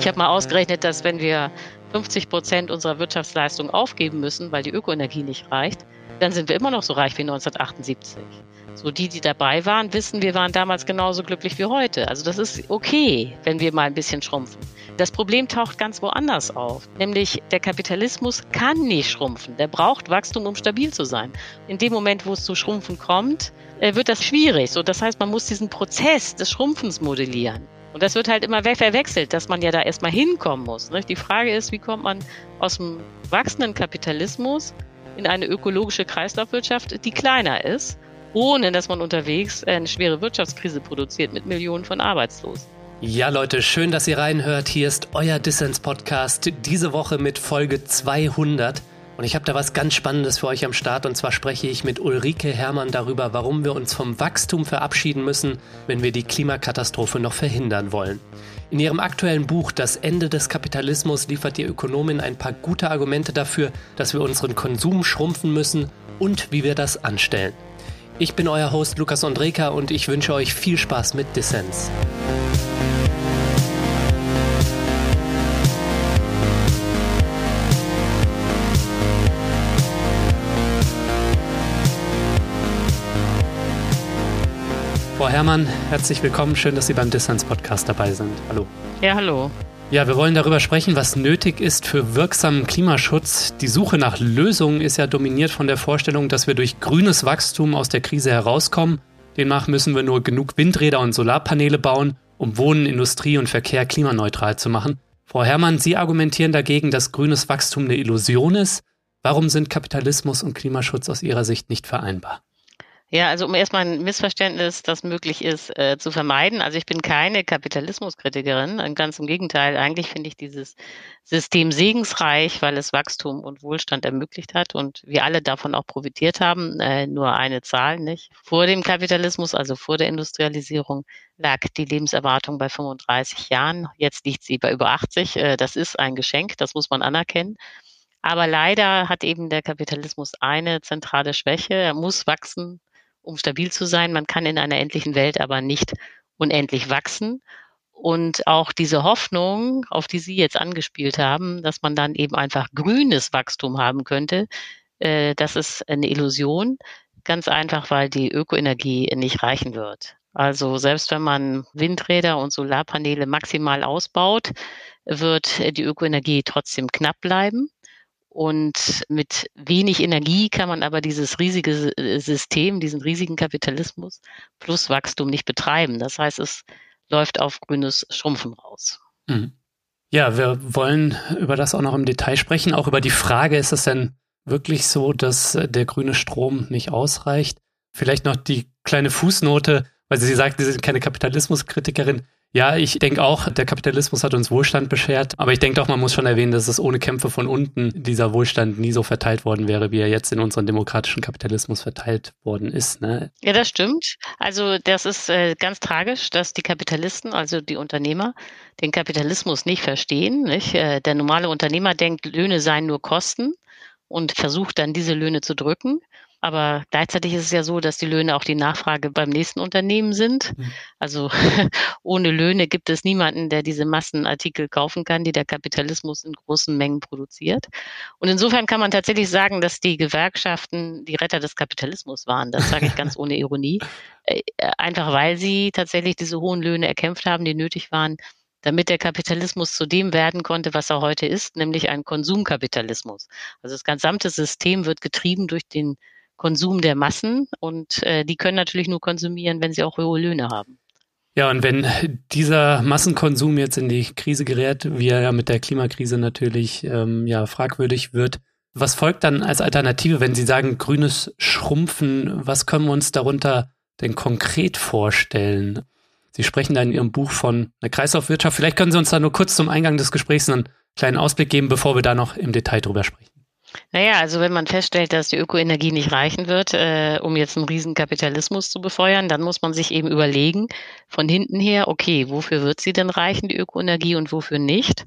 Ich habe mal ausgerechnet, dass wenn wir 50 Prozent unserer Wirtschaftsleistung aufgeben müssen, weil die Ökoenergie nicht reicht, dann sind wir immer noch so reich wie 1978. So die, die dabei waren, wissen, wir waren damals genauso glücklich wie heute. Also das ist okay, wenn wir mal ein bisschen schrumpfen. Das Problem taucht ganz woanders auf, nämlich der Kapitalismus kann nicht schrumpfen. Der braucht Wachstum, um stabil zu sein. In dem Moment, wo es zu Schrumpfen kommt, äh, wird das schwierig. So, das heißt, man muss diesen Prozess des Schrumpfens modellieren. Und das wird halt immer verwechselt, dass man ja da erstmal hinkommen muss. Die Frage ist, wie kommt man aus dem wachsenden Kapitalismus in eine ökologische Kreislaufwirtschaft, die kleiner ist, ohne dass man unterwegs eine schwere Wirtschaftskrise produziert mit Millionen von Arbeitslosen. Ja, Leute, schön, dass ihr reinhört. Hier ist euer Dissens-Podcast, diese Woche mit Folge 200. Und ich habe da was ganz Spannendes für euch am Start. Und zwar spreche ich mit Ulrike Hermann darüber, warum wir uns vom Wachstum verabschieden müssen, wenn wir die Klimakatastrophe noch verhindern wollen. In ihrem aktuellen Buch Das Ende des Kapitalismus liefert die Ökonomin ein paar gute Argumente dafür, dass wir unseren Konsum schrumpfen müssen und wie wir das anstellen. Ich bin euer Host Lukas Andreka und ich wünsche euch viel Spaß mit Dissens. Frau Herrmann, herzlich willkommen. Schön, dass Sie beim Distance Podcast dabei sind. Hallo. Ja, hallo. Ja, wir wollen darüber sprechen, was nötig ist für wirksamen Klimaschutz. Die Suche nach Lösungen ist ja dominiert von der Vorstellung, dass wir durch grünes Wachstum aus der Krise herauskommen. Demnach müssen wir nur genug Windräder und Solarpaneele bauen, um Wohnen, Industrie und Verkehr klimaneutral zu machen. Frau Herrmann, Sie argumentieren dagegen, dass grünes Wachstum eine Illusion ist. Warum sind Kapitalismus und Klimaschutz aus Ihrer Sicht nicht vereinbar? Ja, also um erstmal ein Missverständnis, das möglich ist, äh, zu vermeiden. Also ich bin keine Kapitalismuskritikerin, ganz im Gegenteil. Eigentlich finde ich dieses System segensreich, weil es Wachstum und Wohlstand ermöglicht hat und wir alle davon auch profitiert haben. Äh, nur eine Zahl, nicht? Vor dem Kapitalismus, also vor der Industrialisierung, lag die Lebenserwartung bei 35 Jahren. Jetzt liegt sie bei über 80. Äh, das ist ein Geschenk, das muss man anerkennen. Aber leider hat eben der Kapitalismus eine zentrale Schwäche. Er muss wachsen, um stabil zu sein. Man kann in einer endlichen Welt aber nicht unendlich wachsen. Und auch diese Hoffnung, auf die Sie jetzt angespielt haben, dass man dann eben einfach grünes Wachstum haben könnte, äh, das ist eine Illusion. Ganz einfach, weil die Ökoenergie nicht reichen wird. Also selbst wenn man Windräder und Solarpaneele maximal ausbaut, wird die Ökoenergie trotzdem knapp bleiben. Und mit wenig Energie kann man aber dieses riesige äh, System, diesen riesigen Kapitalismus plus Wachstum nicht betreiben. Das heißt, es läuft auf grünes Schrumpfen raus. Mhm. Ja, wir wollen über das auch noch im Detail sprechen. Auch über die Frage, ist es denn wirklich so, dass äh, der grüne Strom nicht ausreicht? Vielleicht noch die kleine Fußnote, weil Sie sagt, Sie sind keine Kapitalismuskritikerin. Ja, ich denke auch, der Kapitalismus hat uns Wohlstand beschert, aber ich denke auch, man muss schon erwähnen, dass es ohne Kämpfe von unten dieser Wohlstand nie so verteilt worden wäre, wie er jetzt in unserem demokratischen Kapitalismus verteilt worden ist. Ne? Ja, das stimmt. Also das ist äh, ganz tragisch, dass die Kapitalisten, also die Unternehmer, den Kapitalismus nicht verstehen. Nicht? Äh, der normale Unternehmer denkt, Löhne seien nur Kosten und versucht dann diese Löhne zu drücken. Aber gleichzeitig ist es ja so, dass die Löhne auch die Nachfrage beim nächsten Unternehmen sind. Mhm. Also ohne Löhne gibt es niemanden, der diese Massenartikel kaufen kann, die der Kapitalismus in großen Mengen produziert. Und insofern kann man tatsächlich sagen, dass die Gewerkschaften die Retter des Kapitalismus waren. Das sage ich ganz ohne Ironie. Äh, einfach weil sie tatsächlich diese hohen Löhne erkämpft haben, die nötig waren, damit der Kapitalismus zu dem werden konnte, was er heute ist, nämlich ein Konsumkapitalismus. Also das gesamte System wird getrieben durch den Konsum der Massen und äh, die können natürlich nur konsumieren, wenn sie auch hohe Löhne haben. Ja, und wenn dieser Massenkonsum jetzt in die Krise gerät, wie er ja mit der Klimakrise natürlich ähm, ja fragwürdig wird, was folgt dann als Alternative, wenn Sie sagen grünes Schrumpfen? Was können wir uns darunter denn konkret vorstellen? Sie sprechen da in Ihrem Buch von einer Kreislaufwirtschaft. Vielleicht können Sie uns da nur kurz zum Eingang des Gesprächs einen kleinen Ausblick geben, bevor wir da noch im Detail drüber sprechen. Naja, also wenn man feststellt, dass die Ökoenergie nicht reichen wird, äh, um jetzt einen riesen Kapitalismus zu befeuern, dann muss man sich eben überlegen, von hinten her, okay, wofür wird sie denn reichen, die Ökoenergie, und wofür nicht?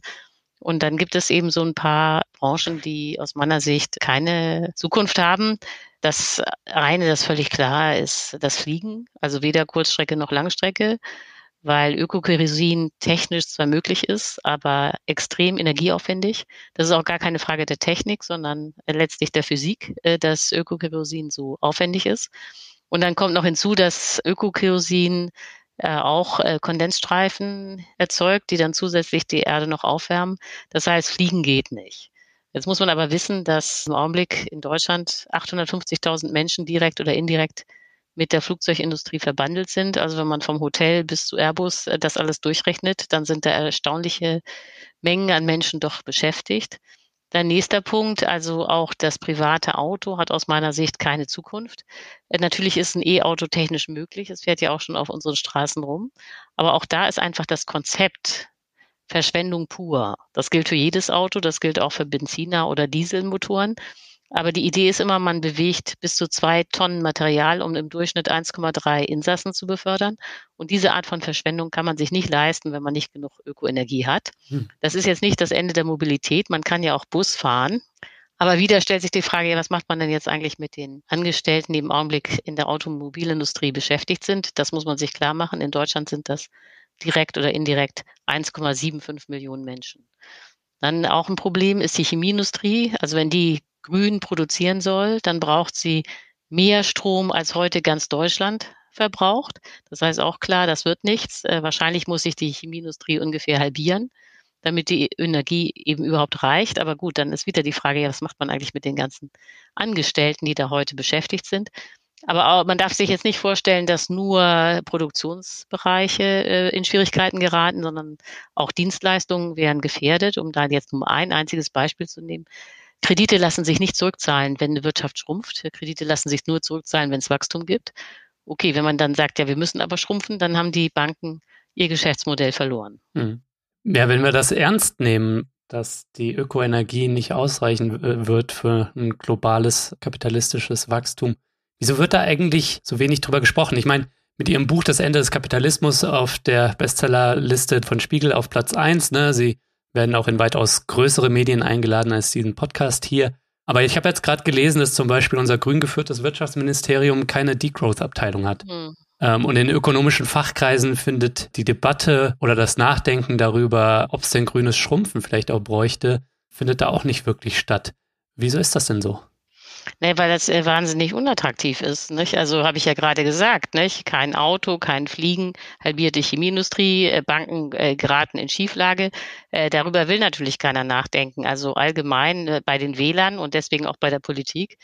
Und dann gibt es eben so ein paar Branchen, die aus meiner Sicht keine Zukunft haben. Das eine, das völlig klar ist, das Fliegen, also weder Kurzstrecke noch Langstrecke. Weil Ökokerosin technisch zwar möglich ist, aber extrem energieaufwendig. Das ist auch gar keine Frage der Technik, sondern letztlich der Physik, äh, dass Ökokerosin so aufwendig ist. Und dann kommt noch hinzu, dass Ökokerosin äh, auch äh, Kondensstreifen erzeugt, die dann zusätzlich die Erde noch aufwärmen. Das heißt, fliegen geht nicht. Jetzt muss man aber wissen, dass im Augenblick in Deutschland 850.000 Menschen direkt oder indirekt mit der Flugzeugindustrie verbandelt sind. Also wenn man vom Hotel bis zu Airbus äh, das alles durchrechnet, dann sind da erstaunliche Mengen an Menschen doch beschäftigt. Der nächste Punkt, also auch das private Auto hat aus meiner Sicht keine Zukunft. Äh, natürlich ist ein E-Auto technisch möglich. Es fährt ja auch schon auf unseren Straßen rum. Aber auch da ist einfach das Konzept Verschwendung pur. Das gilt für jedes Auto. Das gilt auch für Benziner oder Dieselmotoren. Aber die Idee ist immer, man bewegt bis zu zwei Tonnen Material, um im Durchschnitt 1,3 Insassen zu befördern. Und diese Art von Verschwendung kann man sich nicht leisten, wenn man nicht genug Ökoenergie hat. Hm. Das ist jetzt nicht das Ende der Mobilität. Man kann ja auch Bus fahren. Aber wieder stellt sich die Frage, ja, was macht man denn jetzt eigentlich mit den Angestellten, die im Augenblick in der Automobilindustrie beschäftigt sind? Das muss man sich klar machen. In Deutschland sind das direkt oder indirekt 1,75 Millionen Menschen. Dann auch ein Problem ist die Chemieindustrie. Also wenn die grün produzieren soll, dann braucht sie mehr Strom als heute ganz Deutschland verbraucht. Das heißt auch klar, das wird nichts. Äh, wahrscheinlich muss sich die Chemieindustrie ungefähr halbieren, damit die Energie eben überhaupt reicht. Aber gut, dann ist wieder die Frage, ja, was macht man eigentlich mit den ganzen Angestellten, die da heute beschäftigt sind? Aber auch, man darf sich jetzt nicht vorstellen, dass nur Produktionsbereiche äh, in Schwierigkeiten geraten, sondern auch Dienstleistungen wären gefährdet, um da jetzt nur ein einziges Beispiel zu nehmen. Kredite lassen sich nicht zurückzahlen, wenn eine Wirtschaft schrumpft. Kredite lassen sich nur zurückzahlen, wenn es Wachstum gibt. Okay, wenn man dann sagt, ja, wir müssen aber schrumpfen, dann haben die Banken ihr Geschäftsmodell verloren. Hm. Ja, wenn wir das ernst nehmen, dass die Ökoenergie nicht ausreichen wird für ein globales kapitalistisches Wachstum, wieso wird da eigentlich so wenig drüber gesprochen? Ich meine, mit ihrem Buch Das Ende des Kapitalismus auf der Bestsellerliste von Spiegel auf Platz 1, ne, sie werden auch in weitaus größere Medien eingeladen als diesen Podcast hier. Aber ich habe jetzt gerade gelesen, dass zum Beispiel unser grün geführtes Wirtschaftsministerium keine Degrowth-Abteilung hat. Mhm. Ähm, und in ökonomischen Fachkreisen findet die Debatte oder das Nachdenken darüber, ob es denn grünes Schrumpfen vielleicht auch bräuchte, findet da auch nicht wirklich statt. Wieso ist das denn so? Nee, weil das äh, wahnsinnig unattraktiv ist. Nicht? Also habe ich ja gerade gesagt, nicht? kein Auto, kein Fliegen, halbierte Chemieindustrie, äh, Banken äh, geraten in Schieflage. Äh, darüber will natürlich keiner nachdenken. Also allgemein äh, bei den Wählern und deswegen auch bei der Politik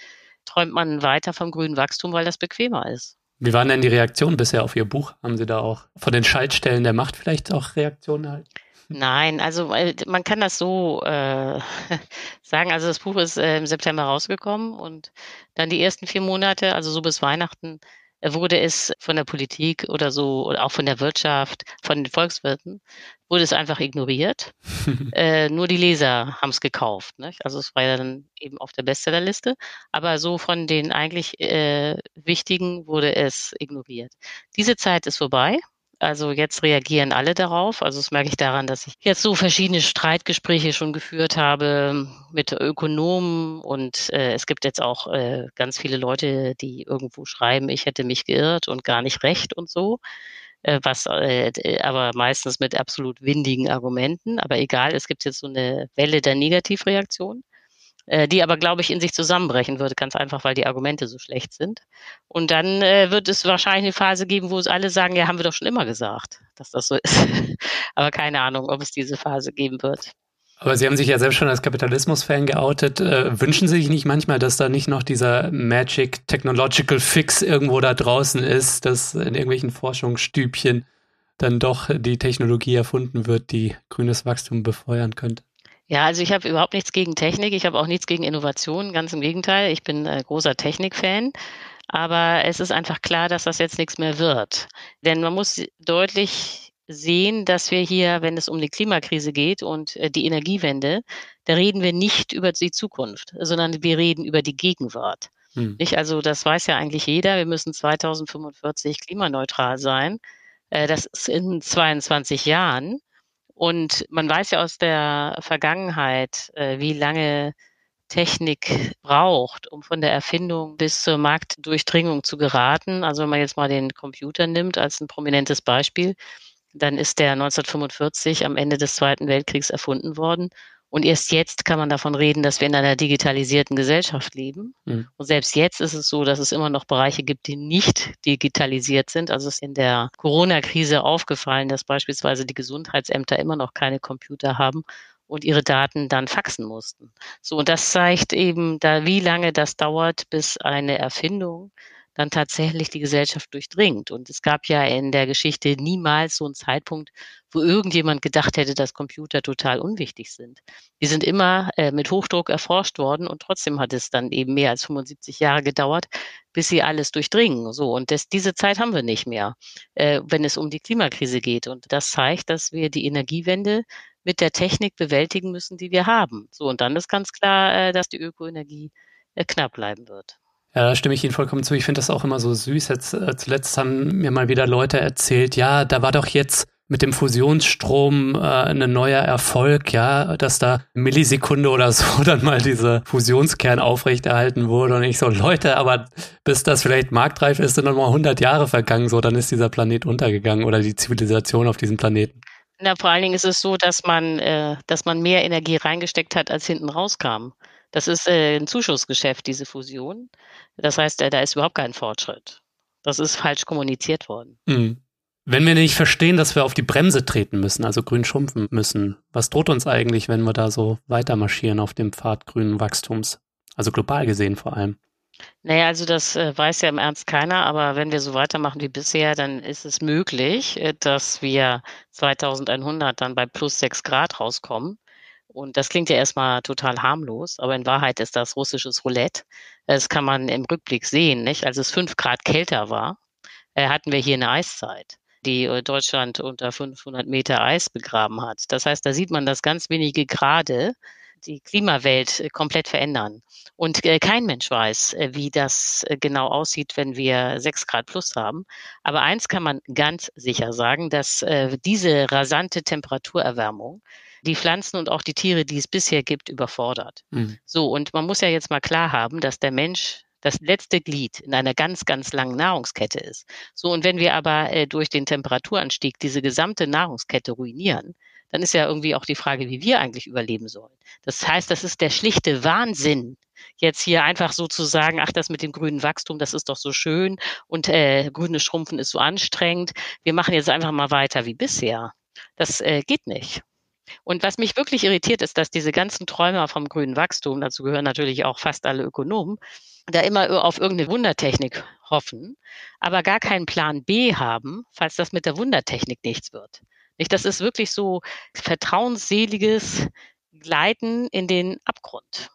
träumt man weiter vom grünen Wachstum, weil das bequemer ist. Wie waren denn die Reaktionen bisher auf Ihr Buch? Haben Sie da auch von den Schaltstellen der Macht vielleicht auch Reaktionen erhalten? Nein, also man kann das so äh, sagen. Also das Buch ist äh, im September rausgekommen und dann die ersten vier Monate, also so bis Weihnachten, äh, wurde es von der Politik oder so oder auch von der Wirtschaft, von den Volkswirten, wurde es einfach ignoriert. äh, nur die Leser haben es gekauft. Nicht? Also es war ja dann eben auf der Bestsellerliste. Aber so von den eigentlich äh, wichtigen wurde es ignoriert. Diese Zeit ist vorbei. Also jetzt reagieren alle darauf. Also das merke ich daran, dass ich jetzt so verschiedene Streitgespräche schon geführt habe mit Ökonomen und äh, es gibt jetzt auch äh, ganz viele Leute, die irgendwo schreiben, ich hätte mich geirrt und gar nicht recht und so. Äh, was äh, aber meistens mit absolut windigen Argumenten. Aber egal, es gibt jetzt so eine Welle der Negativreaktion. Äh, die aber, glaube ich, in sich zusammenbrechen würde, ganz einfach, weil die Argumente so schlecht sind. Und dann äh, wird es wahrscheinlich eine Phase geben, wo es alle sagen, ja, haben wir doch schon immer gesagt, dass das so ist. aber keine Ahnung, ob es diese Phase geben wird. Aber Sie haben sich ja selbst schon als Kapitalismus-Fan geoutet. Äh, wünschen Sie sich nicht manchmal, dass da nicht noch dieser Magic Technological Fix irgendwo da draußen ist, dass in irgendwelchen Forschungsstübchen dann doch die Technologie erfunden wird, die grünes Wachstum befeuern könnte? Ja, also ich habe überhaupt nichts gegen Technik. Ich habe auch nichts gegen Innovation. Ganz im Gegenteil. Ich bin äh, großer Technikfan. Aber es ist einfach klar, dass das jetzt nichts mehr wird. Denn man muss deutlich sehen, dass wir hier, wenn es um die Klimakrise geht und äh, die Energiewende, da reden wir nicht über die Zukunft, sondern wir reden über die Gegenwart. Hm. Nicht? Also das weiß ja eigentlich jeder. Wir müssen 2045 klimaneutral sein. Äh, das ist in 22 Jahren. Und man weiß ja aus der Vergangenheit, äh, wie lange Technik braucht, um von der Erfindung bis zur Marktdurchdringung zu geraten. Also wenn man jetzt mal den Computer nimmt als ein prominentes Beispiel, Dann ist der 1945 am Ende des Zweiten Weltkriegs erfunden worden. Und erst jetzt kann man davon reden, dass wir in einer digitalisierten Gesellschaft leben. Mhm. Und selbst jetzt ist es so, dass es immer noch Bereiche gibt, die nicht digitalisiert sind. Also es ist in der Corona-Krise aufgefallen, dass beispielsweise die Gesundheitsämter immer noch keine Computer haben und ihre Daten dann faxen mussten. So, und das zeigt eben, da wie lange das dauert, bis eine Erfindung dann tatsächlich die Gesellschaft durchdringt. Und es gab ja in der Geschichte niemals so einen Zeitpunkt, wo irgendjemand gedacht hätte, dass Computer total unwichtig sind. Die sind immer äh, mit Hochdruck erforscht worden und trotzdem hat es dann eben mehr als 75 Jahre gedauert, bis sie alles durchdringen. So und das, diese Zeit haben wir nicht mehr, äh, wenn es um die Klimakrise geht. Und das zeigt, dass wir die Energiewende mit der Technik bewältigen müssen, die wir haben. So und dann ist ganz klar, äh, dass die Ökoenergie äh, knapp bleiben wird. Ja, da stimme ich Ihnen vollkommen zu. Ich finde das auch immer so süß. Jetzt äh, zuletzt haben mir mal wieder Leute erzählt, ja, da war doch jetzt mit dem Fusionsstrom äh, ein neuer Erfolg, ja, dass da Millisekunde oder so dann mal dieser Fusionskern aufrechterhalten wurde. Und ich so, Leute, aber bis das vielleicht marktreif ist, sind noch mal 100 Jahre vergangen, so, dann ist dieser Planet untergegangen oder die Zivilisation auf diesem Planeten. Na, vor allen Dingen ist es so, dass man, äh, dass man mehr Energie reingesteckt hat, als hinten rauskam. Das ist äh, ein Zuschussgeschäft, diese Fusion. Das heißt, äh, da ist überhaupt kein Fortschritt. Das ist falsch kommuniziert worden. Mhm. Wenn wir nicht verstehen, dass wir auf die Bremse treten müssen, also grün schrumpfen müssen, was droht uns eigentlich, wenn wir da so weiter marschieren auf dem Pfad grünen Wachstums? Also global gesehen vor allem. Naja, also das äh, weiß ja im Ernst keiner, aber wenn wir so weitermachen wie bisher, dann ist es möglich, dass wir 2100 dann bei plus 6 Grad rauskommen. Und das klingt ja erstmal total harmlos, aber in Wahrheit ist das russisches Roulette. Das kann man im Rückblick sehen, nicht? Als es fünf Grad kälter war, äh, hatten wir hier eine Eiszeit die äh, Deutschland unter 500 Meter Eis begraben hat. Das heißt, da sieht man, dass ganz wenige Grade die Klimawelt äh, komplett verändern. Und kein Mensch weiß, wie das genau aussieht, wenn wir sechs Grad plus haben. Aber eins kann man ganz sicher sagen, dass diese rasante Temperaturerwärmung die Pflanzen und auch die Tiere, die es bisher gibt, überfordert. Mhm. So, und man muss ja jetzt mal klar haben, dass der Mensch das letzte Glied in einer ganz, ganz langen Nahrungskette ist. So, und wenn wir aber äh, durch den Temperaturanstieg diese gesamte Nahrungskette ruinieren, dann ist ja irgendwie auch die Frage, wie wir eigentlich überleben sollen. Das heißt, das ist der schlichte Wahnsinn, jetzt hier einfach so zu sagen, ach, das mit dem grünen Wachstum, das ist doch so schön und äh, grünes Schrumpfen ist so anstrengend. Wir machen jetzt einfach mal weiter wie bisher. Das äh, geht nicht. Und was mich wirklich irritiert, ist, dass diese ganzen Träumer vom grünen Wachstum, dazu gehören natürlich auch fast alle Ökonomen, da immer auf irgendeine Wundertechnik hoffen, aber gar keinen Plan B haben, falls das mit der Wundertechnik nichts wird. Nicht, das ist wirklich so vertrauensseliges Gleiten in den Abgrund.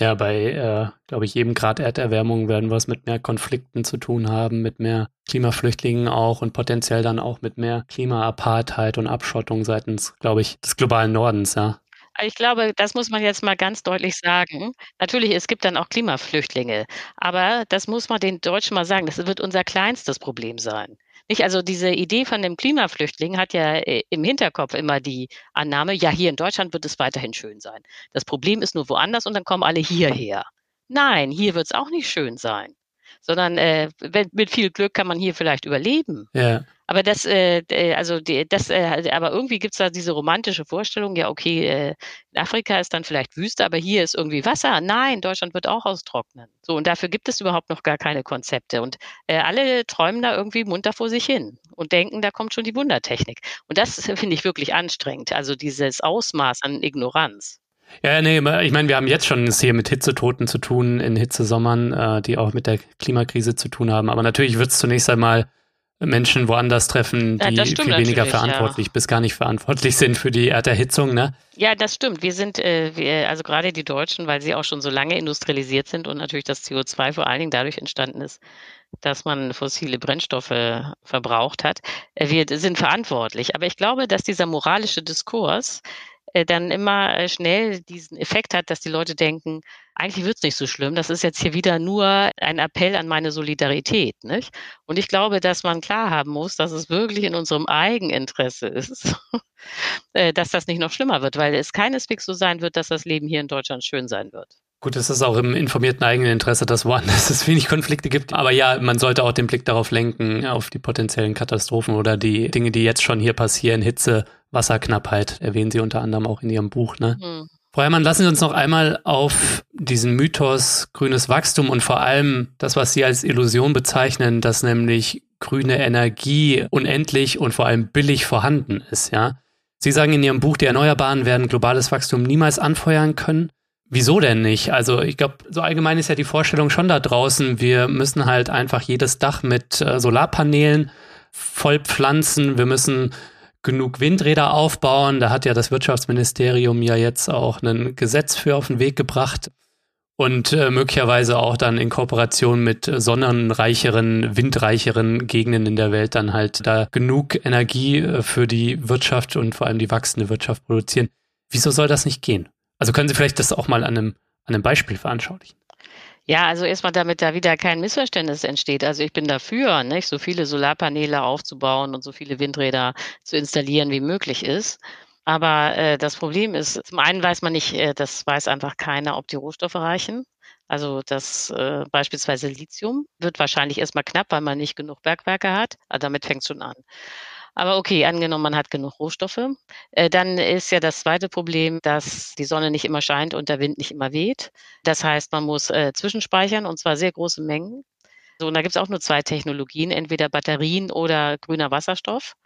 Ja, bei, äh, glaube ich, jedem Grad Erderwärmung werden wir es mit mehr Konflikten zu tun haben, mit mehr Klimaflüchtlingen auch und potenziell dann auch mit mehr Klimaapartheit und Abschottung seitens, glaube ich, des globalen Nordens, ja. Ich glaube, das muss man jetzt mal ganz deutlich sagen. Natürlich, es gibt dann auch Klimaflüchtlinge, aber das muss man den Deutschen mal sagen, das wird unser kleinstes Problem sein. Nicht? Also diese Idee von dem Klimaflüchtling hat ja äh, im Hinterkopf immer die Annahme, ja, hier in Deutschland wird es weiterhin schön sein. Das Problem ist nur woanders und dann kommen alle hierher. Nein, hier wird es auch nicht schön sein sondern äh, mit viel Glück kann man hier vielleicht überleben. Ja. Aber das, äh, also die, das, äh, aber irgendwie gibt es da diese romantische Vorstellung, ja, okay, äh, Afrika ist dann vielleicht Wüste, aber hier ist irgendwie Wasser. Nein, Deutschland wird auch austrocknen. So, und dafür gibt es überhaupt noch gar keine Konzepte. Und äh, alle träumen da irgendwie munter vor sich hin und denken, da kommt schon die Wundertechnik. Und das finde ich wirklich anstrengend. Also dieses Ausmaß an Ignoranz. Ja, nee, ich meine, wir haben jetzt schon es hier mit Hitzetoten zu tun in Hitzesommern, äh, die auch mit der Klimakrise zu tun haben. Aber natürlich wird es zunächst einmal Menschen woanders treffen, die ja, viel weniger verantwortlich ja. bis gar nicht verantwortlich sind für die Erderhitzung, ne? Ja, das stimmt. Wir sind, äh, wir, also gerade die Deutschen, weil sie auch schon so lange industrialisiert sind und natürlich das CO2 vor allen Dingen dadurch entstanden ist, dass man fossile Brennstoffe verbraucht hat. Äh, wir sind verantwortlich. Aber ich glaube, dass dieser moralische Diskurs dann immer äh, schnell diesen Effekt hat, dass die Leute denken, eigentlich wird es nicht so schlimm. Das ist jetzt hier wieder nur ein Appell an meine Solidarität. Nicht? Und ich glaube, dass man klar haben muss, dass es wirklich in unserem Eigeninteresse ist, äh, dass das nicht noch schlimmer wird, weil es keineswegs so sein wird, dass das Leben hier in Deutschland schön sein wird. Gut, es ist auch im informierten eigenen Interesse, dass woanders es wenig Konflikte gibt. Aber ja, man sollte auch den Blick darauf lenken, auf die potenziellen Katastrophen oder die Dinge, die jetzt schon hier passieren. Hitze, Wasserknappheit erwähnen Sie unter anderem auch in Ihrem Buch. Ne? Mhm. Frau Herrmann, lassen Sie uns noch einmal auf diesen Mythos grünes Wachstum und vor allem das, was Sie als Illusion bezeichnen, dass nämlich grüne Energie unendlich und vor allem billig vorhanden ist, ja. Sie sagen in Ihrem Buch, die Erneuerbaren werden globales Wachstum niemals anfeuern können. Wieso denn nicht? Also ich glaube, so allgemein ist ja die Vorstellung schon da draußen, wir müssen halt einfach jedes Dach mit äh, Solarpanelen vollpflanzen, wir müssen genug Windräder aufbauen. Da hat ja das Wirtschaftsministerium ja jetzt auch ein Gesetz für auf den Weg gebracht und äh, möglicherweise auch dann in Kooperation mit sonnenreicheren, windreicheren Gegenden in der Welt dann halt da genug Energie äh, für die Wirtschaft und vor allem die wachsende Wirtschaft produzieren. Wieso soll das nicht gehen? Also können Sie vielleicht das auch mal an einem, an einem Beispiel veranschaulichen? Ja, also erstmal, damit da wieder kein Missverständnis entsteht. Also ich bin dafür, nicht, so viele Solarpaneele aufzubauen und so viele Windräder zu installieren, wie möglich ist. Aber äh, das Problem ist, zum einen weiß man nicht, äh, das weiß einfach keiner, ob die Rohstoffe reichen. Also das äh, beispielsweise Lithium wird wahrscheinlich erstmal knapp, weil man nicht genug Bergwerke hat. Aber damit fängt es schon an. Aber okay, angenommen, man hat genug Rohstoffe. Äh, dann ist ja das zweite Problem, dass die Sonne nicht immer scheint und der Wind nicht immer weht. Das heißt, man muss äh, zwischenspeichern und zwar sehr große Mengen. So, und da gibt es auch nur zwei Technologien, entweder Batterien oder grüner Wasserstoff.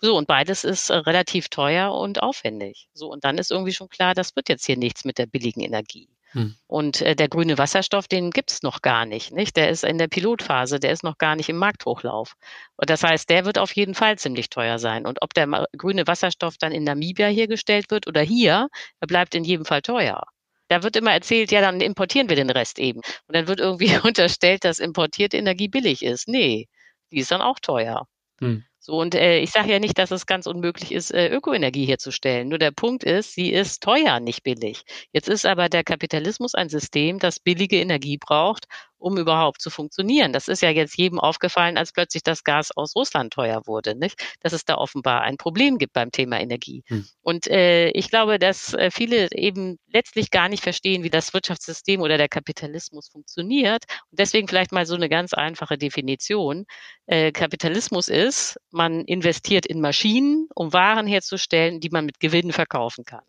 So, und beides ist äh, relativ teuer und aufwendig. So, und dann ist irgendwie schon klar, das wird jetzt hier nichts mit der billigen Energie. Hm. Und äh, der grüne Wasserstoff, den gibt's noch gar nicht, nicht. Der ist in der Pilotphase, der ist noch gar nicht im Markthochlauf. Und das heißt, der wird auf jeden Fall ziemlich teuer sein. Und ob der grüne Wasserstoff dann in Namibia hergestellt wird oder hier, er bleibt in jedem Fall teuer. Da wird immer erzählt, ja, dann importieren wir den Rest eben. Und dann wird irgendwie unterstellt, dass importierte Energie billig ist. Nee, die ist dann auch teuer. Hm. So, und äh, ich sage ja nicht, dass es ganz unmöglich ist, äh, Ökoenergie herzustellen. Nur der Punkt ist, sie ist teuer, nicht billig. Jetzt ist aber der Kapitalismus ein System, das billige Energie braucht, um überhaupt zu funktionieren. Das ist ja jetzt jedem aufgefallen, als plötzlich das Gas aus Russland teuer wurde, nicht? Dass es da offenbar ein Problem gibt beim Thema Energie. Hm. Und äh, ich glaube, dass äh, viele eben letztlich gar nicht verstehen, wie das Wirtschaftssystem oder der Kapitalismus funktioniert. Und deswegen vielleicht mal so eine ganz einfache Definition. Äh, Kapitalismus ist, man investiert in Maschinen, um Waren herzustellen, die man mit Gewinn verkaufen kann.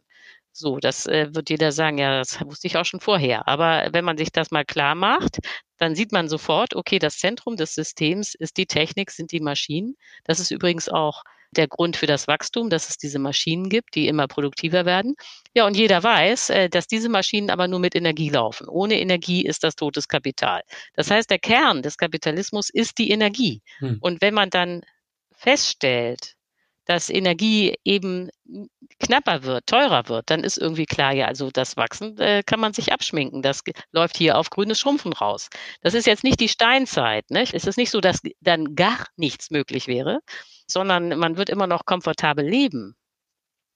So, das äh, wird jeder sagen, ja, das wusste ich auch schon vorher. Aber wenn man sich das mal klar macht, dann sieht man sofort, okay, das Zentrum des Systems ist die Technik, sind die Maschinen. Das ist übrigens auch der Grund für das Wachstum, dass es diese Maschinen gibt, die immer produktiver werden. Ja, und jeder weiß, äh, dass diese Maschinen aber nur mit Energie laufen. Ohne Energie ist das totes Kapital. Das heißt, der Kern des Kapitalismus ist die Energie. Hm. Und wenn man dann feststellt, dass Energie eben knapper wird, teurer wird, dann ist irgendwie klar, ja, also das Wachsen äh, kann man sich abschminken. Das läuft hier auf grünes Schrumpfen raus. Das ist jetzt nicht die Steinzeit. Ne? Es ist nicht so, dass dann gar nichts möglich wäre, sondern man wird immer noch komfortabel leben.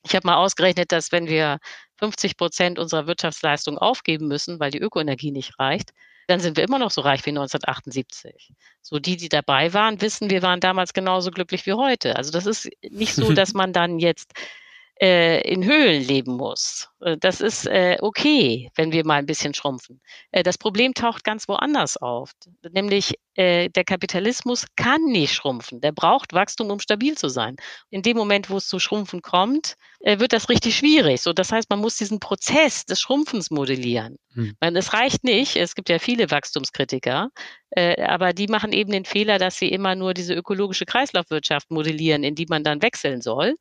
Ich habe mal ausgerechnet, dass wenn wir 50 Prozent unserer Wirtschaftsleistung aufgeben müssen, weil die Ökoenergie nicht reicht, dann sind wir immer noch so reich wie 1978. So die, die dabei waren, wissen, wir waren damals genauso glücklich wie heute. Also das ist nicht so, dass man dann jetzt äh, in Höhlen leben muss. Äh, das ist äh, okay, wenn wir mal ein bisschen schrumpfen. Äh, das Problem taucht ganz woanders auf, nämlich äh, der Kapitalismus kann nicht schrumpfen. Der braucht Wachstum, um stabil zu sein. In dem Moment, wo es zu Schrumpfen kommt, äh, wird das richtig schwierig. So, das heißt, man muss diesen Prozess des Schrumpfens modellieren. Hm. Es reicht nicht. Es gibt ja viele Wachstumskritiker, aber die machen eben den Fehler, dass sie immer nur diese ökologische Kreislaufwirtschaft modellieren, in die man dann wechseln soll.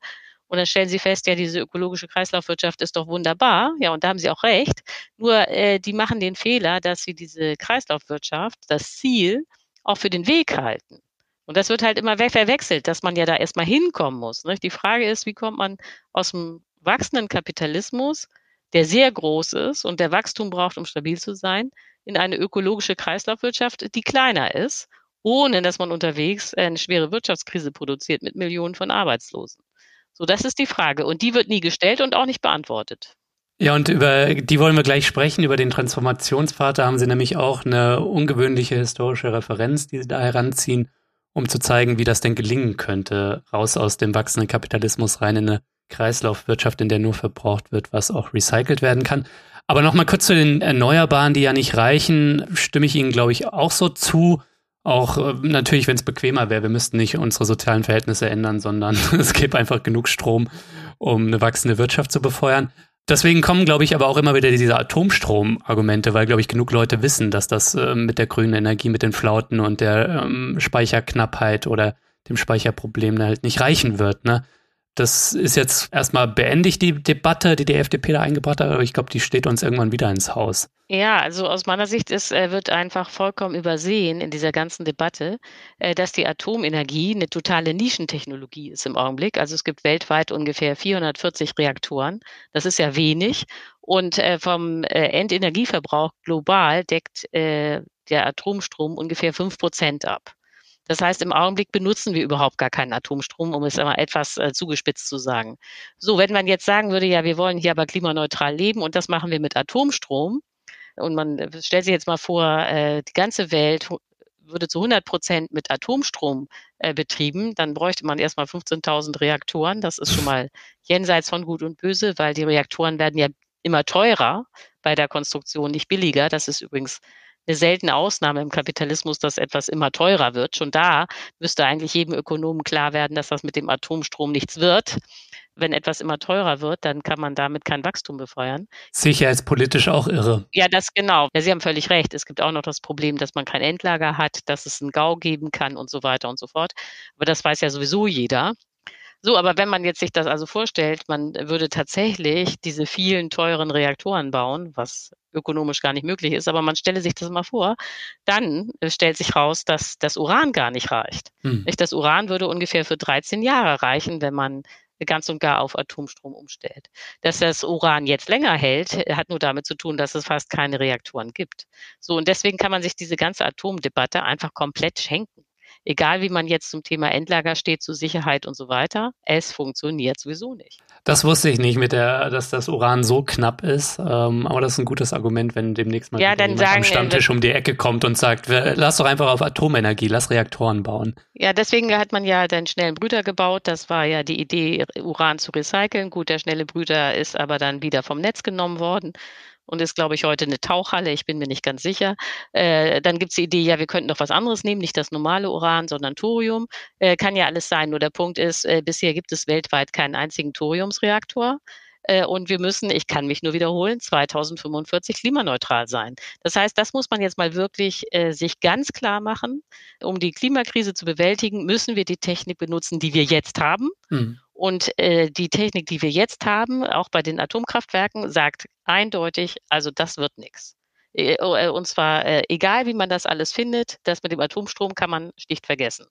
Und dann stellen sie fest, ja, diese ökologische Kreislaufwirtschaft ist doch wunderbar. Ja, und da haben sie auch recht. Nur äh, die machen den Fehler, dass sie diese Kreislaufwirtschaft, das Ziel, auch für den Weg halten. Und das wird halt immer verwechselt, dass man ja da erstmal hinkommen muss. Ne? Die Frage ist, wie kommt man aus dem wachsenden Kapitalismus, der sehr groß ist und der Wachstum braucht, um stabil zu sein, in eine ökologische Kreislaufwirtschaft, die kleiner ist, ohne dass man unterwegs eine schwere Wirtschaftskrise produziert mit Millionen von Arbeitslosen. So, das ist die Frage. Und die wird nie gestellt und auch nicht beantwortet. Ja, und über die wollen wir gleich sprechen. Über den Transformationspfad, haben Sie nämlich auch eine ungewöhnliche historische Referenz, die Sie da heranziehen, um zu zeigen, wie das denn gelingen könnte, raus aus dem wachsenden Kapitalismus rein in eine Kreislaufwirtschaft, in der nur verbraucht wird, was auch recycelt werden kann. Aber nochmal kurz zu den Erneuerbaren, die ja nicht reichen, stimme ich Ihnen, glaube ich, auch so zu. Auch äh, natürlich, wenn es bequemer wäre, wir müssten nicht unsere sozialen Verhältnisse ändern, sondern es gäbe einfach genug Strom, um eine wachsende Wirtschaft zu befeuern. Deswegen kommen, glaube ich, aber auch immer wieder diese Atomstrom-Argumente, weil, glaube ich, genug Leute wissen, dass das äh, mit der grünen Energie, mit den Flauten und der ähm, Speicherknappheit oder dem Speicherproblem halt nicht reichen wird. Ne? Das ist jetzt erstmal beendigt, die Debatte, die die FDP da eingebracht hat, aber ich glaube, die steht uns irgendwann wieder ins Haus. Ja, also aus meiner Sicht ist, äh, wird einfach vollkommen übersehen in dieser ganzen Debatte, äh, dass die Atomenergie eine totale Nischentechnologie ist im Augenblick. Also es gibt weltweit ungefähr 440 Reaktoren. Das ist ja wenig. Und äh, vom Endenergieverbrauch global deckt der Atomstrom ungefähr fünf Prozent ab. Das heißt, im Augenblick benutzen wir überhaupt gar keinen Atomstrom, um es einmal etwas äh, zugespitzt zu sagen. So, wenn man jetzt sagen würde, ja, wir wollen hier aber klimaneutral leben und das machen wir mit Atomstrom, und man äh, stellt sich jetzt mal vor, äh, die ganze Welt würde zu 100 Prozent mit Atomstrom äh, betrieben, dann bräuchte man erstmal 15.000 Reaktoren. Das ist schon mal jenseits von Gut und Böse, weil die Reaktoren werden ja immer teurer bei der Konstruktion, nicht billiger. Das ist übrigens eine seltene Ausnahme im Kapitalismus, dass etwas immer teurer wird. Schon da müsste eigentlich jedem Ökonomen klar werden, dass das mit dem Atomstrom nichts wird. Wenn etwas immer teurer wird, dann kann man damit kein Wachstum befeuern. Sicherheitspolitisch auch irre. Ja, das genau. Ja, Sie haben völlig recht. Es gibt auch noch das Problem, dass man kein Endlager hat, dass es einen GAU geben kann und so weiter und so fort. Aber das weiß ja sowieso jeder. So, aber wenn man jetzt sich das also vorstellt, man würde tatsächlich diese vielen teuren Reaktoren bauen, was ökonomisch gar nicht möglich ist, aber man stelle sich das mal vor, dann stellt sich raus, dass das Uran gar nicht reicht. Hm. Das Uran würde ungefähr für 13 Jahre reichen, wenn man ganz und gar auf Atomstrom umstellt. Dass das Uran jetzt länger hält, hat nur damit zu tun, dass es fast keine Reaktoren gibt. So, und deswegen kann man sich diese ganze Atomdebatte einfach komplett schenken egal wie man jetzt zum Thema Endlager steht, zu Sicherheit und so weiter, es funktioniert sowieso nicht. Das wusste ich nicht, mit der, dass das Uran so knapp ist. Ähm, aber das ist ein gutes Argument, wenn demnächst mal ja, dann sagen, am Stammtisch um die Ecke kommt und sagt, lass doch einfach auf Atomenergie, lass Reaktoren bauen. Ja, deswegen hat man ja den schnellen Brüder gebaut. Das war ja die Idee, Uran zu recyceln. Gut, der schnelle Brüder ist aber dann wieder vom Netz genommen worden und ist, glaube ich, heute eine Tauchhalle. Ich bin mir nicht ganz sicher. Äh, dann gibt es die Idee, ja, wir könnten doch was anderes nehmen, nicht das normale Uran, sondern Thorium. Äh, kann ja alles sein. Nur der Punkt ist, äh, bisher gibt es weltweit keinen einzigen Thoriumsreaktor. Äh, und wir müssen, ich kann mich nur wiederholen, 2045 klimaneutral sein. Das heißt, das muss man jetzt mal wirklich äh, sich ganz klar machen. Um die Klimakrise zu bewältigen, müssen wir die Technik benutzen, die wir jetzt haben. Mhm. Und äh, die Technik, die wir jetzt haben, auch bei den Atomkraftwerken, sagt eindeutig, also das wird nichts. Äh, äh, und zwar, egal wie man das alles findet, das mit dem Atomstrom kann man schlicht vergessen.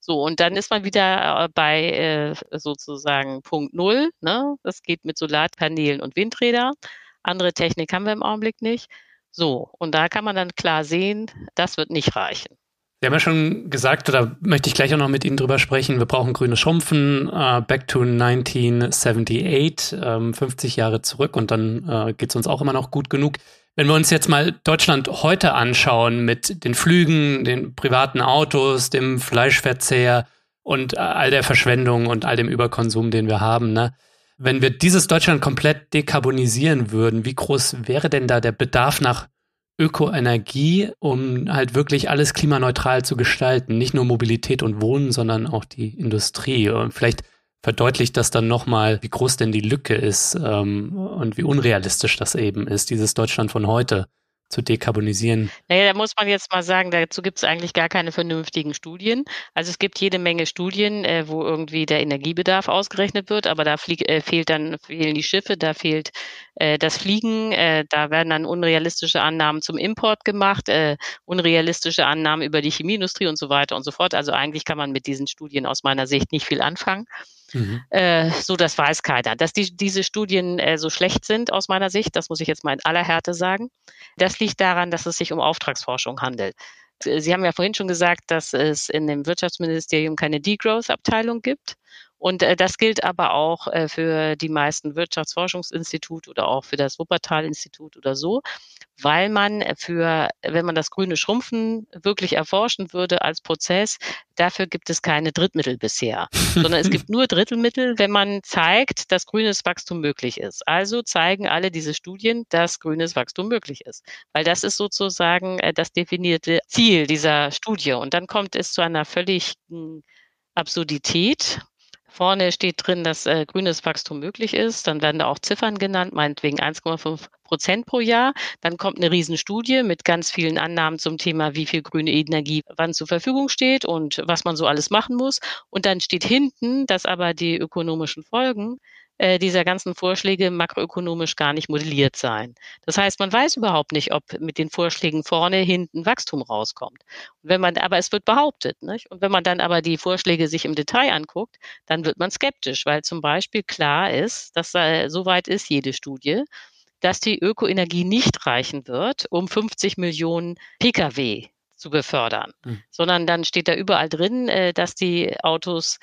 So, und dann ist man wieder äh, bei äh, sozusagen Punkt Null. Ne? Das geht mit Solarpanelen und Windrädern. Andere Technik haben wir im Augenblick nicht. So, und da kann man dann klar sehen, das wird nicht reichen. Sie haben ja schon gesagt, oder möchte ich gleich auch noch mit Ihnen drüber sprechen, wir brauchen grünes Schrumpfen, uh, back to 1978, ähm, 50 Jahre zurück und dann äh, geht es uns auch immer noch gut genug. Wenn wir uns jetzt mal Deutschland heute anschauen mit den Flügen, den privaten Autos, dem Fleischverzehr und äh, all der Verschwendung und all dem Überkonsum, den wir haben, ne? Wenn wir dieses Deutschland komplett dekarbonisieren würden, wie groß wäre denn da der Bedarf nach Ökoenergie, um halt wirklich alles klimaneutral zu gestalten? Nicht nur Mobilität und Wohnen, sondern auch die Industrie. Und vielleicht verdeutlicht das dann nochmal, wie groß denn die Lücke ist ähm, und wie unrealistisch das eben ist, dieses Deutschland von heute zu dekarbonisieren? Naja, da muss man jetzt mal sagen, dazu gibt es eigentlich gar keine vernünftigen Studien. Also es gibt jede Menge Studien, äh, wo irgendwie der Energiebedarf ausgerechnet wird, aber da flieg, äh, fehlt dann, fehlen die Schiffe, da fehlt äh, das Fliegen, äh, da werden dann unrealistische Annahmen zum Import gemacht, äh, unrealistische Annahmen über die Chemieindustrie und so weiter und so fort. Also eigentlich kann man mit diesen Studien aus meiner Sicht nicht viel anfangen. Mhm. Äh, so, das weiß keiner. Dass die, diese Studien äh, so schlecht sind aus meiner Sicht, das muss ich jetzt mal in aller Härte sagen, das liegt daran, dass es sich um Auftragsforschung handelt. Sie haben ja vorhin schon gesagt, dass es in dem Wirtschaftsministerium keine Degrowth-Abteilung gibt. Und äh, das gilt aber auch äh, für die meisten Wirtschaftsforschungsinstitute oder auch für das Wuppertal-Institut oder so, weil man für, wenn man das grüne Schrumpfen wirklich erforschen würde als Prozess, dafür gibt es keine Drittmittel bisher, sondern es gibt nur Drittelmittel, wenn man zeigt, dass grünes Wachstum möglich ist. Also zeigen alle diese Studien, dass grünes Wachstum möglich ist, weil das ist sozusagen äh, das definierte Ziel dieser Studie. Und dann kommt es zu einer völligen Absurdität. Vorne steht drin, dass äh, grünes Wachstum möglich ist. Dann werden da auch Ziffern genannt, meinetwegen 1,5 Prozent pro Jahr. Dann kommt eine Riesenstudie mit ganz vielen Annahmen zum Thema, wie viel grüne Energie wann zur Verfügung steht und was man so alles machen muss. Und dann steht hinten, dass aber die ökonomischen Folgen äh, dieser ganzen Vorschläge makroökonomisch gar nicht modelliert sein. Das heißt, man weiß überhaupt nicht, ob mit den Vorschlägen vorne, hinten Wachstum rauskommt. Und wenn man, aber es wird behauptet, nicht? Und wenn man dann aber die Vorschläge sich im Detail anguckt, dann wird man skeptisch, weil zum Beispiel klar ist, dass äh, soweit ist jede Studie, dass die Ökoenergie nicht reichen wird, um 50 Millionen Pkw zu befördern, mhm. sondern dann steht da überall drin, äh, dass die Autos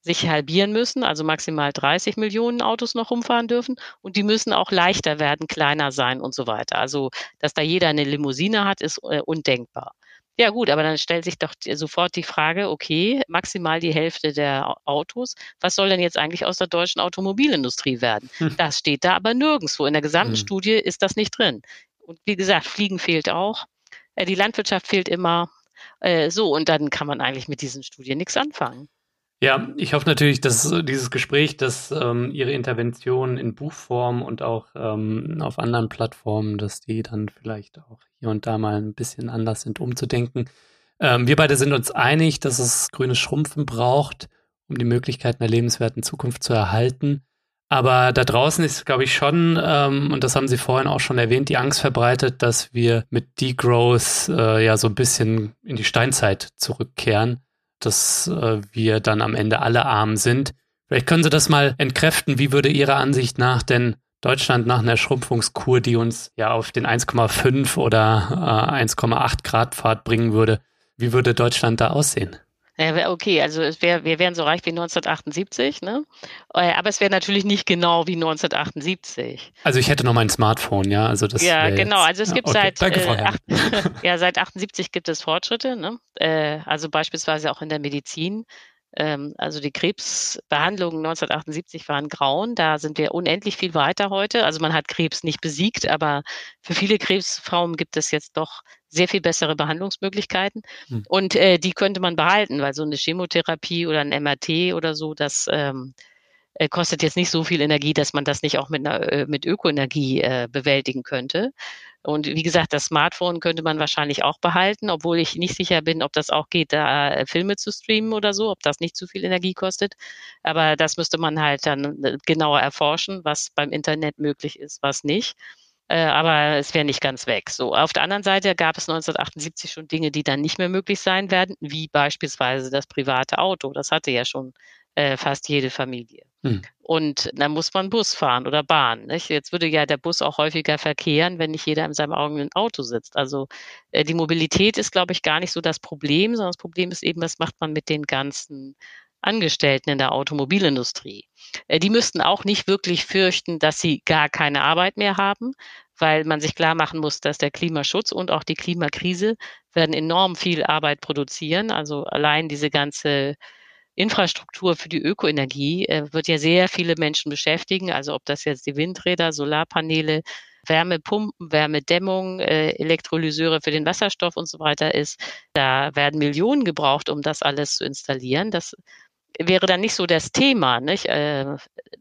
sich halbieren müssen, also maximal 30 Millionen Autos noch rumfahren dürfen und die müssen auch leichter werden, kleiner sein und so weiter. Also, dass da jeder eine Limousine hat, ist äh, undenkbar. Ja gut, aber dann stellt sich doch sofort die Frage, okay, maximal die Hälfte der Autos, was soll denn jetzt eigentlich aus der deutschen Automobilindustrie werden? Hm. Das steht da aber nirgendwo. In der gesamten hm. Studie ist das nicht drin. Und wie gesagt, Fliegen fehlt auch. Äh, die Landwirtschaft fehlt immer. Äh, so, und dann kann man eigentlich mit diesen Studien nichts anfangen. Ja, ich hoffe natürlich, dass dieses Gespräch, dass ähm, Ihre Intervention in Buchform und auch ähm, auf anderen Plattformen, dass die dann vielleicht auch hier und da mal ein bisschen anders sind, umzudenken. Ähm, wir beide sind uns einig, dass es grünes Schrumpfen braucht, um die Möglichkeit einer lebenswerten Zukunft zu erhalten. Aber da draußen ist, glaube ich, schon, ähm, und das haben Sie vorhin auch schon erwähnt, die Angst verbreitet, dass wir mit Degrowth äh, ja so ein bisschen in die Steinzeit zurückkehren dass äh, wir dann am Ende alle arm sind. Vielleicht können Sie das mal entkräften. Wie würde Ihrer Ansicht nach denn Deutschland nach einer Schrumpfungskur, die uns ja auf den 1,5 oder äh, 1,8 Grad Pfad bringen würde, wie würde Deutschland da aussehen? Ja, okay, also wär, wir wären so reich wie 1978, ne? Äh, aber es wäre natürlich nicht genau wie 1978. Also ich hätte noch mein Smartphone, ja. Also das ja, genau. Also es gibt okay. seit Danke, äh, acht, ja seit 78 gibt es Fortschritte, ne? Äh, also beispielsweise auch in der Medizin. Ähm, also die Krebsbehandlungen 1978 waren grauen. Da sind wir unendlich viel weiter heute. Also man hat Krebs nicht besiegt, aber für viele Krebsformen gibt es jetzt doch sehr viel bessere Behandlungsmöglichkeiten. Hm. Und äh, die könnte man behalten, weil so eine Chemotherapie oder ein MRT oder so, das ähm, äh, kostet jetzt nicht so viel Energie, dass man das nicht auch mit, einer, äh, mit Ökoenergie äh, bewältigen könnte. Und wie gesagt, das Smartphone könnte man wahrscheinlich auch behalten, obwohl ich nicht sicher bin, ob das auch geht, da äh, Filme zu streamen oder so, ob das nicht zu viel Energie kostet. Aber das müsste man halt dann äh, genauer erforschen, was beim Internet möglich ist, was nicht. Äh, aber es wäre nicht ganz weg. So, auf der anderen Seite gab es 1978 schon Dinge, die dann nicht mehr möglich sein werden, wie beispielsweise das private Auto. Das hatte ja schon fast jede Familie. Hm. Und dann muss man Bus fahren oder Bahn. Nicht? Jetzt würde ja der Bus auch häufiger verkehren, wenn nicht jeder in seinem eigenen Auto sitzt. Also äh, die Mobilität ist, glaube ich, gar nicht so das Problem, sondern das Problem ist eben, was macht man mit den ganzen Angestellten in der Automobilindustrie. Äh, die müssten auch nicht wirklich fürchten, dass sie gar keine Arbeit mehr haben, weil man sich klar machen muss, dass der Klimaschutz und auch die Klimakrise werden enorm viel Arbeit produzieren. Also allein diese ganze Infrastruktur für die Ökoenergie äh, wird ja sehr viele Menschen beschäftigen. Also ob das jetzt die Windräder, Solarpaneele, Wärmepumpen, Wärmedämmung, äh, Elektrolyseure für den Wasserstoff und so weiter ist. Da werden Millionen gebraucht, um das alles zu installieren. Das wäre dann nicht so das Thema. Nicht? Äh,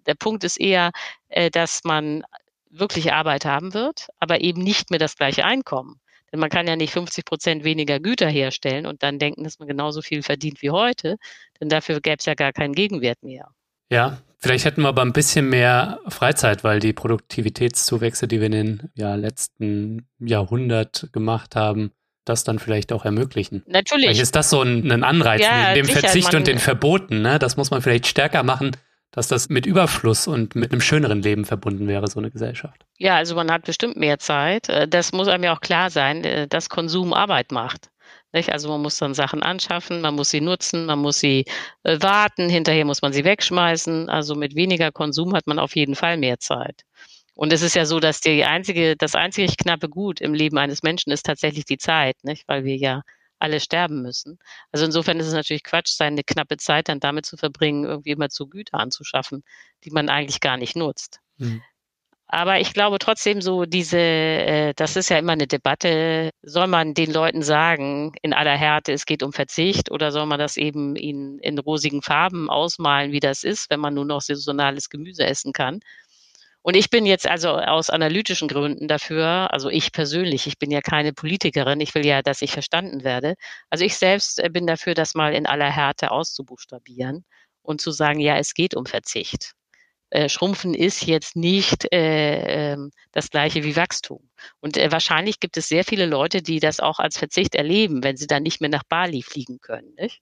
der Punkt ist eher, äh, dass man wirklich Arbeit haben wird, aber eben nicht mehr das gleiche Einkommen. Denn man kann ja nicht 50 Prozent weniger Güter herstellen und dann denken, dass man genauso viel verdient wie heute, denn dafür gäbe es ja gar keinen Gegenwert mehr. Ja, vielleicht hätten wir aber ein bisschen mehr Freizeit, weil die Produktivitätszuwächse, die wir in den ja, letzten Jahrhundert gemacht haben, das dann vielleicht auch ermöglichen. Natürlich. Vielleicht ist das so ein, ein Anreiz ja, dem sicher, Verzicht und den Verboten. Ne? Das muss man vielleicht stärker machen, dass das mit Überfluss und mit einem schöneren Leben verbunden wäre, so eine Gesellschaft. Ja, also man hat bestimmt mehr Zeit. Äh, das muss einem ja auch klar sein, äh, dass Konsum Arbeit macht. Also man muss dann Sachen anschaffen, man muss sie nutzen, man muss sie äh, warten, hinterher muss man sie wegschmeißen. Also mit weniger Konsum hat man auf jeden Fall mehr Zeit. Und es ist ja so, dass die einzige, das einzige knappe Gut im Leben eines Menschen ist tatsächlich die Zeit, nicht? Weil wir ja alle sterben müssen. Also insofern ist es natürlich Quatsch, seine knappe Zeit dann damit zu verbringen, irgendwie immer zu Güter anzuschaffen, die man eigentlich gar nicht nutzt. Mhm. Aber ich glaube trotzdem so diese, äh, das ist ja immer eine Debatte, soll man den Leuten sagen, in aller Härte, es geht um Verzicht oder soll man das eben ihnen in rosigen Farben ausmalen, wie das ist, wenn man nur noch saisonales Gemüse essen kann? Und ich bin jetzt also aus analytischen Gründen dafür, also ich persönlich, ich bin ja keine Politikerin, ich will ja, dass ich verstanden werde. Also ich selbst äh, bin dafür, das mal in aller Härte auszubuchstabieren und zu sagen, ja, es geht um Verzicht. Äh, Schrumpfen ist jetzt nicht äh, äh, das gleiche wie Wachstum. Und äh, wahrscheinlich gibt es sehr viele Leute, die das auch als Verzicht erleben, wenn sie dann nicht mehr nach Bali fliegen können. Nicht?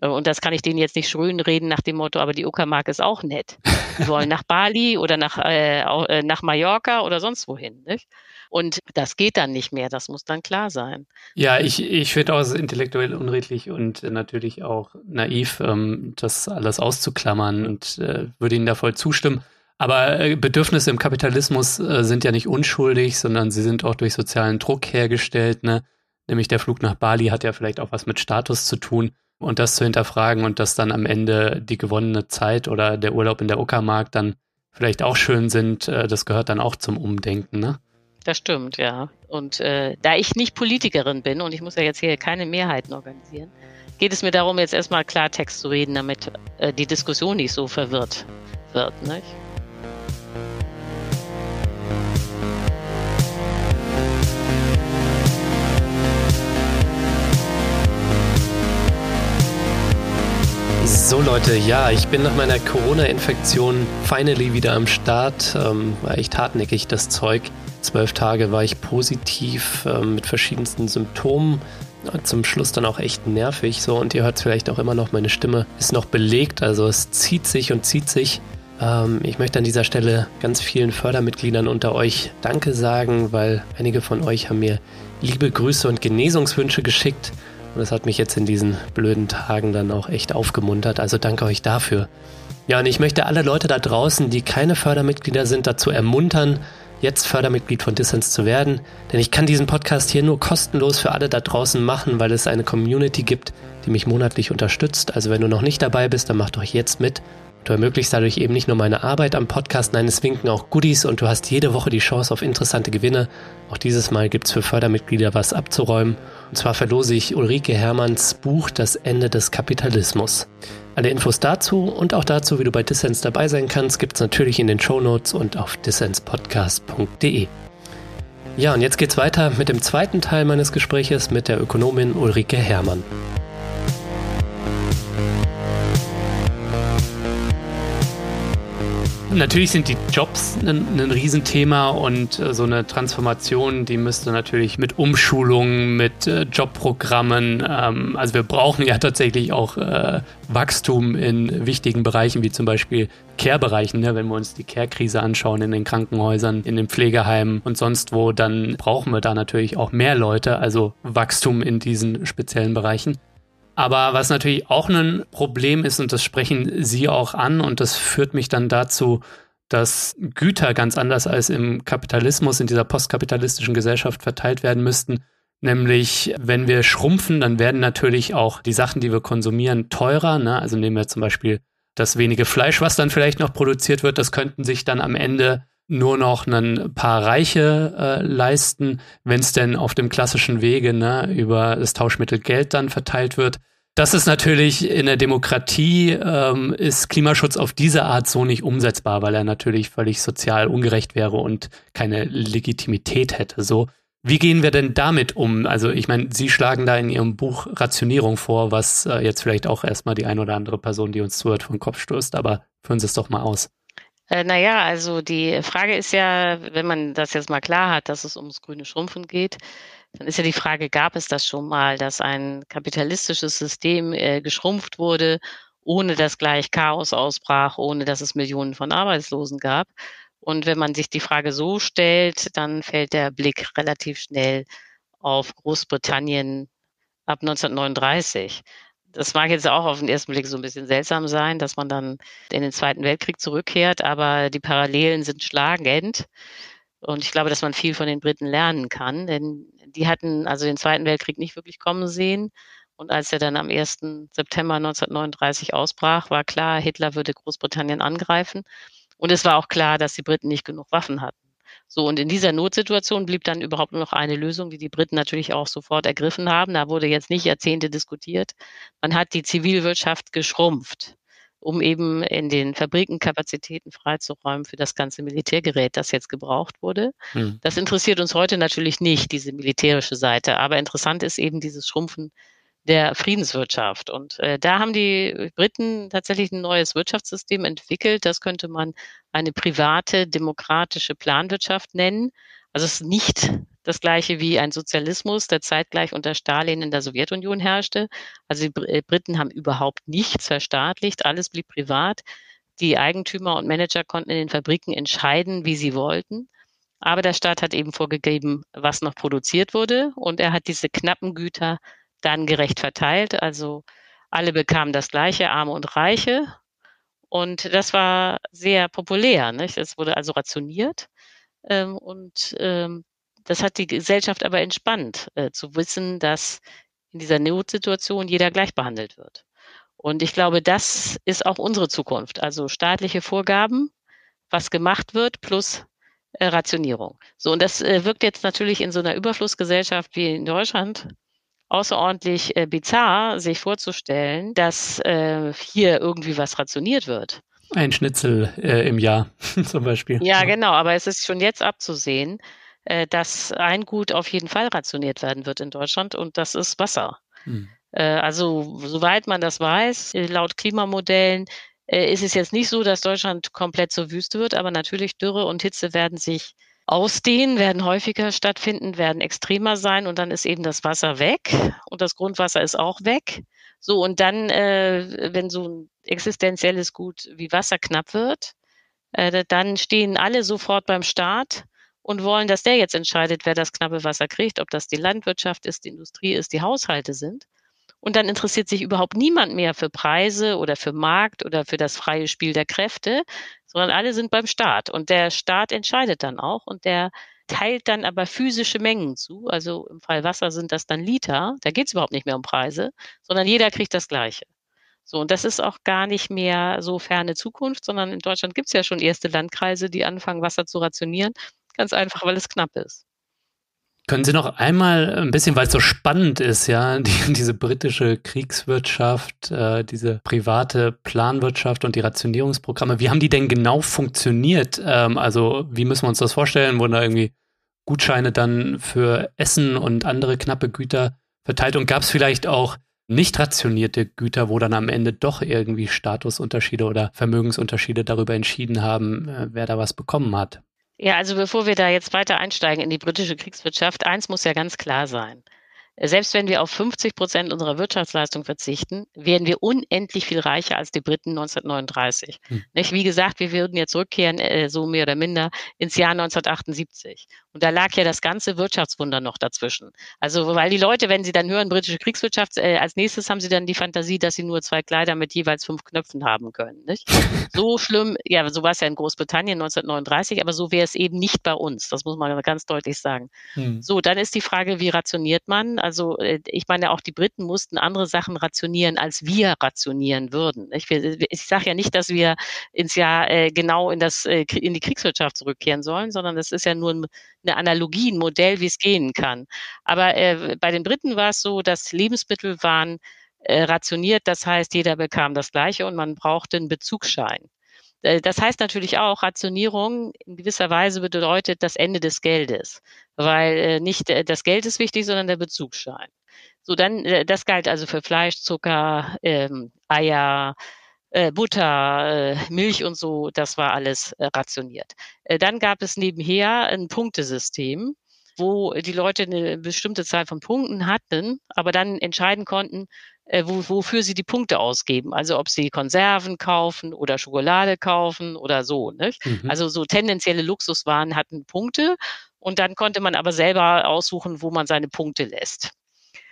Äh, und das kann ich denen jetzt nicht schön reden nach dem Motto, aber die Uckermark ist auch nett. Die wollen nach Bali oder nach, äh, äh, nach Mallorca oder sonst wohin. Nicht? Und das geht dann nicht mehr, das muss dann klar sein. Ja, ich, ich finde auch intellektuell unredlich und natürlich auch naiv, ähm, das alles auszuklammern und äh, würde Ihnen da voll zustimmen. Aber äh, Bedürfnisse im Kapitalismus äh, sind ja nicht unschuldig, sondern sie sind auch durch sozialen Druck hergestellt. Ne? Nämlich der Flug nach Bali hat ja vielleicht auch was mit Status zu tun und das zu hinterfragen und dass dann am Ende die gewonnene Zeit oder der Urlaub in der Uckermark dann vielleicht auch schön sind, äh, das gehört dann auch zum Umdenken, ne? Das stimmt, ja. Und äh, da ich nicht Politikerin bin und ich muss ja jetzt hier keine Mehrheiten organisieren, geht es mir darum, jetzt erstmal Klartext zu reden, damit äh, die Diskussion nicht so verwirrt wird. Nicht? So Leute, ja, ich bin nach meiner Corona-Infektion finally wieder am Start. Ähm, war echt hartnäckig das Zeug. Zwölf Tage war ich positiv ähm, mit verschiedensten Symptomen. Zum Schluss dann auch echt nervig. So, und ihr hört vielleicht auch immer noch, meine Stimme ist noch belegt. Also es zieht sich und zieht sich. Ähm, ich möchte an dieser Stelle ganz vielen Fördermitgliedern unter euch Danke sagen, weil einige von euch haben mir liebe Grüße und Genesungswünsche geschickt. Und das hat mich jetzt in diesen blöden Tagen dann auch echt aufgemuntert. Also danke euch dafür. Ja, und ich möchte alle Leute da draußen, die keine Fördermitglieder sind, dazu ermuntern, jetzt Fördermitglied von Dissens zu werden. Denn ich kann diesen Podcast hier nur kostenlos für alle da draußen machen, weil es eine Community gibt, die mich monatlich unterstützt. Also wenn du noch nicht dabei bist, dann mach doch jetzt mit. Du ermöglichst dadurch eben nicht nur meine Arbeit am Podcast, nein, es winken auch Goodies und du hast jede Woche die Chance auf interessante Gewinne. Auch dieses Mal gibt es für Fördermitglieder was abzuräumen. Und zwar verlose ich Ulrike Hermanns Buch Das Ende des Kapitalismus. Alle Infos dazu und auch dazu, wie du bei Dissens dabei sein kannst, gibt es natürlich in den Show Notes und auf dissenspodcast.de. Ja, und jetzt geht's weiter mit dem zweiten Teil meines Gespräches mit der Ökonomin Ulrike Hermann. Natürlich sind die Jobs ein, ein Riesenthema und äh, so eine Transformation, die müsste natürlich mit Umschulungen, mit äh, Jobprogrammen, ähm, also wir brauchen ja tatsächlich auch äh, Wachstum in wichtigen Bereichen, wie zum Beispiel Care-Bereichen, ne? wenn wir uns die Care-Krise anschauen in den Krankenhäusern, in den Pflegeheimen und sonst wo, dann brauchen wir da natürlich auch mehr Leute, also Wachstum in diesen speziellen Bereichen. Aber was natürlich auch ein Problem ist, und das sprechen Sie auch an, und das führt mich dann dazu, dass Güter ganz anders als im Kapitalismus, in dieser postkapitalistischen Gesellschaft verteilt werden müssten. Nämlich, wenn wir schrumpfen, dann werden natürlich auch die Sachen, die wir konsumieren, teurer. Ne? Also nehmen wir zum Beispiel das wenige Fleisch, was dann vielleicht noch produziert wird, das könnten sich dann am Ende nur noch ein paar Reiche äh, leisten, wenn es denn auf dem klassischen Wege ne, über das Tauschmittel Geld dann verteilt wird. Das ist natürlich in der Demokratie ähm, ist Klimaschutz auf diese Art so nicht umsetzbar, weil er natürlich völlig sozial ungerecht wäre und keine Legitimität hätte. So, wie gehen wir denn damit um? Also ich meine, Sie schlagen da in Ihrem Buch Rationierung vor, was äh, jetzt vielleicht auch erstmal die ein oder andere Person, die uns zuhört, vom Kopf stößt, aber führen Sie es doch mal aus. Äh, naja, also die Frage ist ja, wenn man das jetzt mal klar hat, dass es ums grüne Schrumpfen geht, dann ist ja die Frage, gab es das schon mal, dass ein kapitalistisches System äh, geschrumpft wurde, ohne dass gleich Chaos ausbrach, ohne dass es Millionen von Arbeitslosen gab? Und wenn man sich die Frage so stellt, dann fällt der Blick relativ schnell auf Großbritannien, ab 1939. Das mag jetzt auch auf den ersten Blick so ein bisschen seltsam sein, dass man dann in den Zweiten Weltkrieg zurückkehrt, aber die Parallelen sind schlagend. Und ich glaube, dass man viel von den Briten lernen kann, denn die hatten also den Zweiten Weltkrieg nicht wirklich kommen sehen. Und als er dann am 1. September 1939 ausbrach, war klar, Hitler würde Großbritannien angreifen. Und es war auch klar, dass die Briten nicht genug Waffen hatten. So, und in dieser Notsituation blieb dann überhaupt nur noch eine Lösung, die die Briten natürlich auch sofort ergriffen haben. Da wurde jetzt nicht Jahrzehnte diskutiert. Man hat die Zivilwirtschaft geschrumpft, um eben in den Fabriken Kapazitäten freizuräumen für das ganze Militärgerät, das jetzt gebraucht wurde. Hm. Das interessiert uns heute natürlich nicht, diese militärische Seite. Aber interessant ist eben dieses Schrumpfen der Friedenswirtschaft. Und äh, da haben die Briten tatsächlich ein neues Wirtschaftssystem entwickelt. Das könnte man eine private, demokratische Planwirtschaft nennen. Also es ist nicht das gleiche wie ein Sozialismus, der zeitgleich unter Stalin in der Sowjetunion herrschte. Also die äh, Briten haben überhaupt nichts verstaatlicht, alles blieb privat. Die Eigentümer und Manager konnten in den Fabriken entscheiden, wie sie wollten. Aber der Staat hat eben vorgegeben, was noch produziert wurde. Und er hat diese knappen Güter dann gerecht verteilt. Also alle bekamen das gleiche, Arme und Reiche. Und das war sehr populär. Nicht? Es wurde also rationiert. Ähm, und ähm, das hat die Gesellschaft aber entspannt, äh, zu wissen, dass in dieser Notsituation jeder gleich behandelt wird. Und ich glaube, das ist auch unsere Zukunft. Also staatliche Vorgaben, was gemacht wird, plus äh, Rationierung. So, und das äh, wirkt jetzt natürlich in so einer Überflussgesellschaft wie in Deutschland außerordentlich äh, bizarr, sich vorzustellen, dass äh, hier irgendwie was rationiert wird. Ein Schnitzel äh, im Jahr zum Beispiel. Ja, genau, aber es ist schon jetzt abzusehen, äh, dass ein Gut auf jeden Fall rationiert werden wird in Deutschland und das ist Wasser. Hm. Äh, also, soweit man das weiß, äh, laut Klimamodellen ist es jetzt nicht so, dass Deutschland komplett zur Wüste wird, aber natürlich Dürre und Hitze werden sich ausdehnen, werden häufiger stattfinden, werden extremer sein und dann ist eben das Wasser weg und das Grundwasser ist auch weg. So, und dann, äh, wenn so ein existenzielles Gut wie Wasser knapp wird, äh, dann stehen alle sofort beim Staat und wollen, dass der jetzt entscheidet, wer das knappe Wasser kriegt, ob das die Landwirtschaft ist, die Industrie ist, die Haushalte sind. Und dann interessiert sich überhaupt niemand mehr für Preise oder für Markt oder für das freie Spiel der Kräfte, sondern alle sind beim Staat. Und der Staat entscheidet dann auch und der teilt dann aber physische Mengen zu. Also im Fall Wasser sind das dann Liter. Da geht es überhaupt nicht mehr um Preise, sondern jeder kriegt das Gleiche. So, und das ist auch gar nicht mehr so ferne Zukunft, sondern in Deutschland gibt es ja schon erste Landkreise, die anfangen, Wasser zu rationieren. Ganz einfach, weil es knapp ist. Können Sie noch einmal ein bisschen, weil es so spannend ist, ja, die, diese britische Kriegswirtschaft, äh, diese private Planwirtschaft und die Rationierungsprogramme, wie haben die denn genau funktioniert? Ähm, also wie müssen wir uns das vorstellen? Wurden da irgendwie Gutscheine dann für Essen und andere knappe Güter verteilt? Und gab es vielleicht auch nicht rationierte Güter, wo dann am Ende doch irgendwie Statusunterschiede oder Vermögensunterschiede darüber entschieden haben, äh, wer da was bekommen hat? Ja, also bevor wir da jetzt weiter einsteigen in die britische Kriegswirtschaft, eins muss ja ganz klar sein. Selbst wenn wir auf 50 Prozent unserer Wirtschaftsleistung verzichten, werden wir unendlich viel reicher als die Briten 1939. Hm. Wie gesagt, wir würden jetzt zurückkehren, äh, so mehr oder minder, ins Jahr 1978. Und da lag ja das ganze Wirtschaftswunder noch dazwischen. Also, weil die Leute, wenn sie dann hören, britische Kriegswirtschaft, äh, als nächstes haben sie dann die Fantasie, dass sie nur zwei Kleider mit jeweils fünf Knöpfen haben können. Nicht? So schlimm, ja, so war es ja in Großbritannien 1939, aber so wäre es eben nicht bei uns. Das muss man ganz deutlich sagen. Hm. So, dann ist die Frage, wie rationiert man? Also äh, ich meine, auch die Briten mussten andere Sachen rationieren, als wir rationieren würden. Ich, ich sage ja nicht, dass wir ins Jahr äh, genau in, das, äh, in die Kriegswirtschaft zurückkehren sollen, sondern das ist ja nur eine Analogie, ein Modell, wie es gehen kann. Aber äh, bei den Briten war es so, dass Lebensmittel waren äh, rationiert, das heißt, jeder bekam das Gleiche und man brauchte einen Bezugsschein. Äh, das heißt natürlich auch, Rationierung in gewisser Weise bedeutet das Ende des Geldes, weil äh, nicht äh, das Geld ist wichtig, sondern der Bezugsschein. So, dann, das galt also für Fleisch, Zucker, ähm, Eier, äh, Butter, äh, Milch und so, das war alles äh, rationiert. dann gab es nebenher ein Punktesystem, wo die Leute eine bestimmte Zahl von Punkten hatten, aber dann entscheiden konnten, äh, wo, wofür sie die Punkte ausgeben. Also ob sie Konserven kaufen oder Schokolade kaufen oder so. Nicht? Mhm. Also so tendenzielle Luxuswaren hatten Punkte und dann konnte man aber selber aussuchen, wo man seine Punkte lässt.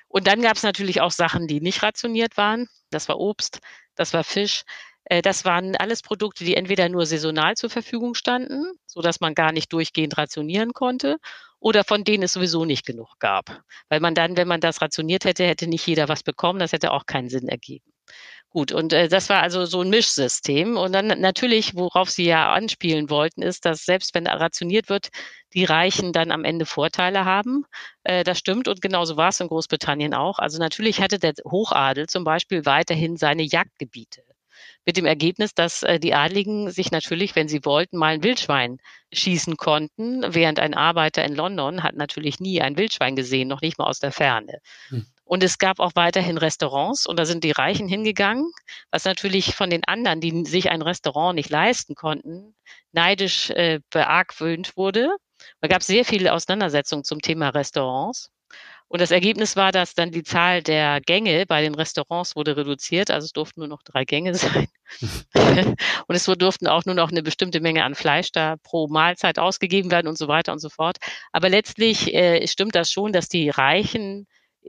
Und dann gab es natürlich auch Sachen, die nicht rationiert waren. Das war Obst, das war Fisch. Äh, das waren alles Produkte, die entweder nur saisonal zur Verfügung standen, so dass man gar nicht durchgehend rationieren konnte, oder von denen es sowieso nicht genug gab. Weil man dann, wenn man das rationiert hätte, hätte nicht jeder was bekommen. Das hätte auch keinen Sinn ergeben. Gut, und äh, das war also so ein Mischsystem. Und dann natürlich, worauf Sie ja anspielen wollten, ist, dass selbst wenn rationiert wird, die Reichen dann am Ende Vorteile haben. Äh, das stimmt und genauso war es in Großbritannien auch. Also natürlich hatte der Hochadel zum Beispiel weiterhin seine Jagdgebiete. Mit dem Ergebnis, dass äh, die Adligen sich natürlich, wenn sie wollten, mal ein Wildschwein schießen konnten, während ein Arbeiter in London hat natürlich nie ein Wildschwein gesehen, noch nicht mal aus der Ferne. Hm. Und es gab auch weiterhin Restaurants und da sind die Reichen hingegangen, was natürlich von den anderen, die sich ein Restaurant nicht leisten konnten, neidisch äh, beargwöhnt wurde. Da gab es sehr viele Auseinandersetzungen zum Thema Restaurants. Und das Ergebnis war, dass dann die Zahl der Gänge bei den Restaurants wurde reduziert. Also es durften nur noch drei Gänge sein. und es durften auch nur noch eine bestimmte Menge an Fleisch da pro Mahlzeit ausgegeben werden und so weiter und so fort. Aber letztlich äh, stimmt das schon, dass die Reichen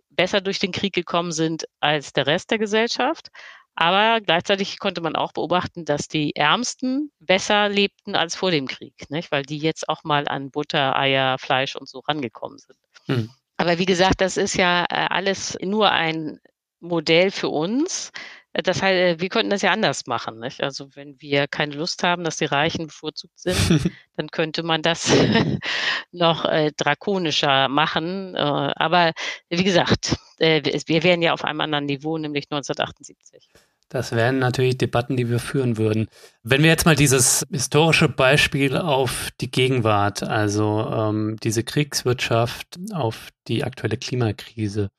besser durch den Krieg gekommen sind als der Rest der Gesellschaft. Aber gleichzeitig konnte man auch beobachten, dass die Ärmsten besser lebten als vor dem Krieg, nicht? weil die jetzt auch mal an Butter, Eier, Fleisch und so rangekommen sind. Hm. Aber wie gesagt, das ist ja äh, alles nur ein Modell für uns. Das heißt, äh, wir könnten das ja anders machen. Nicht? Also wenn wir keine Lust haben, dass die Reichen bevorzugt sind, dann könnte man das noch äh, drakonischer machen. Äh, aber wie gesagt, äh, wir wären ja auf einem anderen Niveau, nämlich 1978. Das wären natürlich Debatten, die wir führen würden. Wenn wir jetzt mal dieses historische Beispiel auf die Gegenwart, also ähm, diese Kriegswirtschaft auf die aktuelle Klimakrise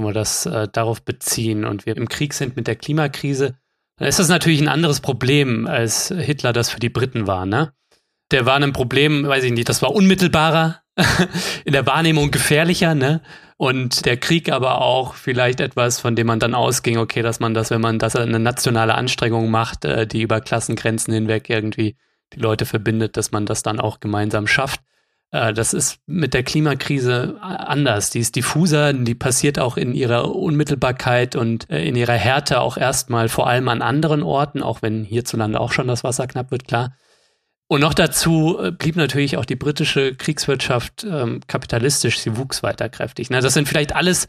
wenn wir das äh, darauf beziehen und wir im Krieg sind mit der Klimakrise, dann ist das natürlich ein anderes Problem, als Hitler das für die Briten war, ne? Der war ein Problem, weiß ich nicht, das war unmittelbarer, in der Wahrnehmung gefährlicher, ne? Und der Krieg aber auch vielleicht etwas, von dem man dann ausging, okay, dass man das, wenn man das eine nationale Anstrengung macht, äh, die über Klassengrenzen hinweg irgendwie die Leute verbindet, dass man das dann auch gemeinsam schafft. Äh, das ist mit der Klimakrise anders. Die ist diffuser, die passiert auch in ihrer Unmittelbarkeit und äh, in ihrer Härte auch erstmal vor allem an anderen Orten, auch wenn hierzulande auch schon das Wasser knapp wird, klar. Und noch dazu äh, blieb natürlich auch die britische Kriegswirtschaft ähm, kapitalistisch, sie wuchs weiter kräftig. Na, das sind vielleicht alles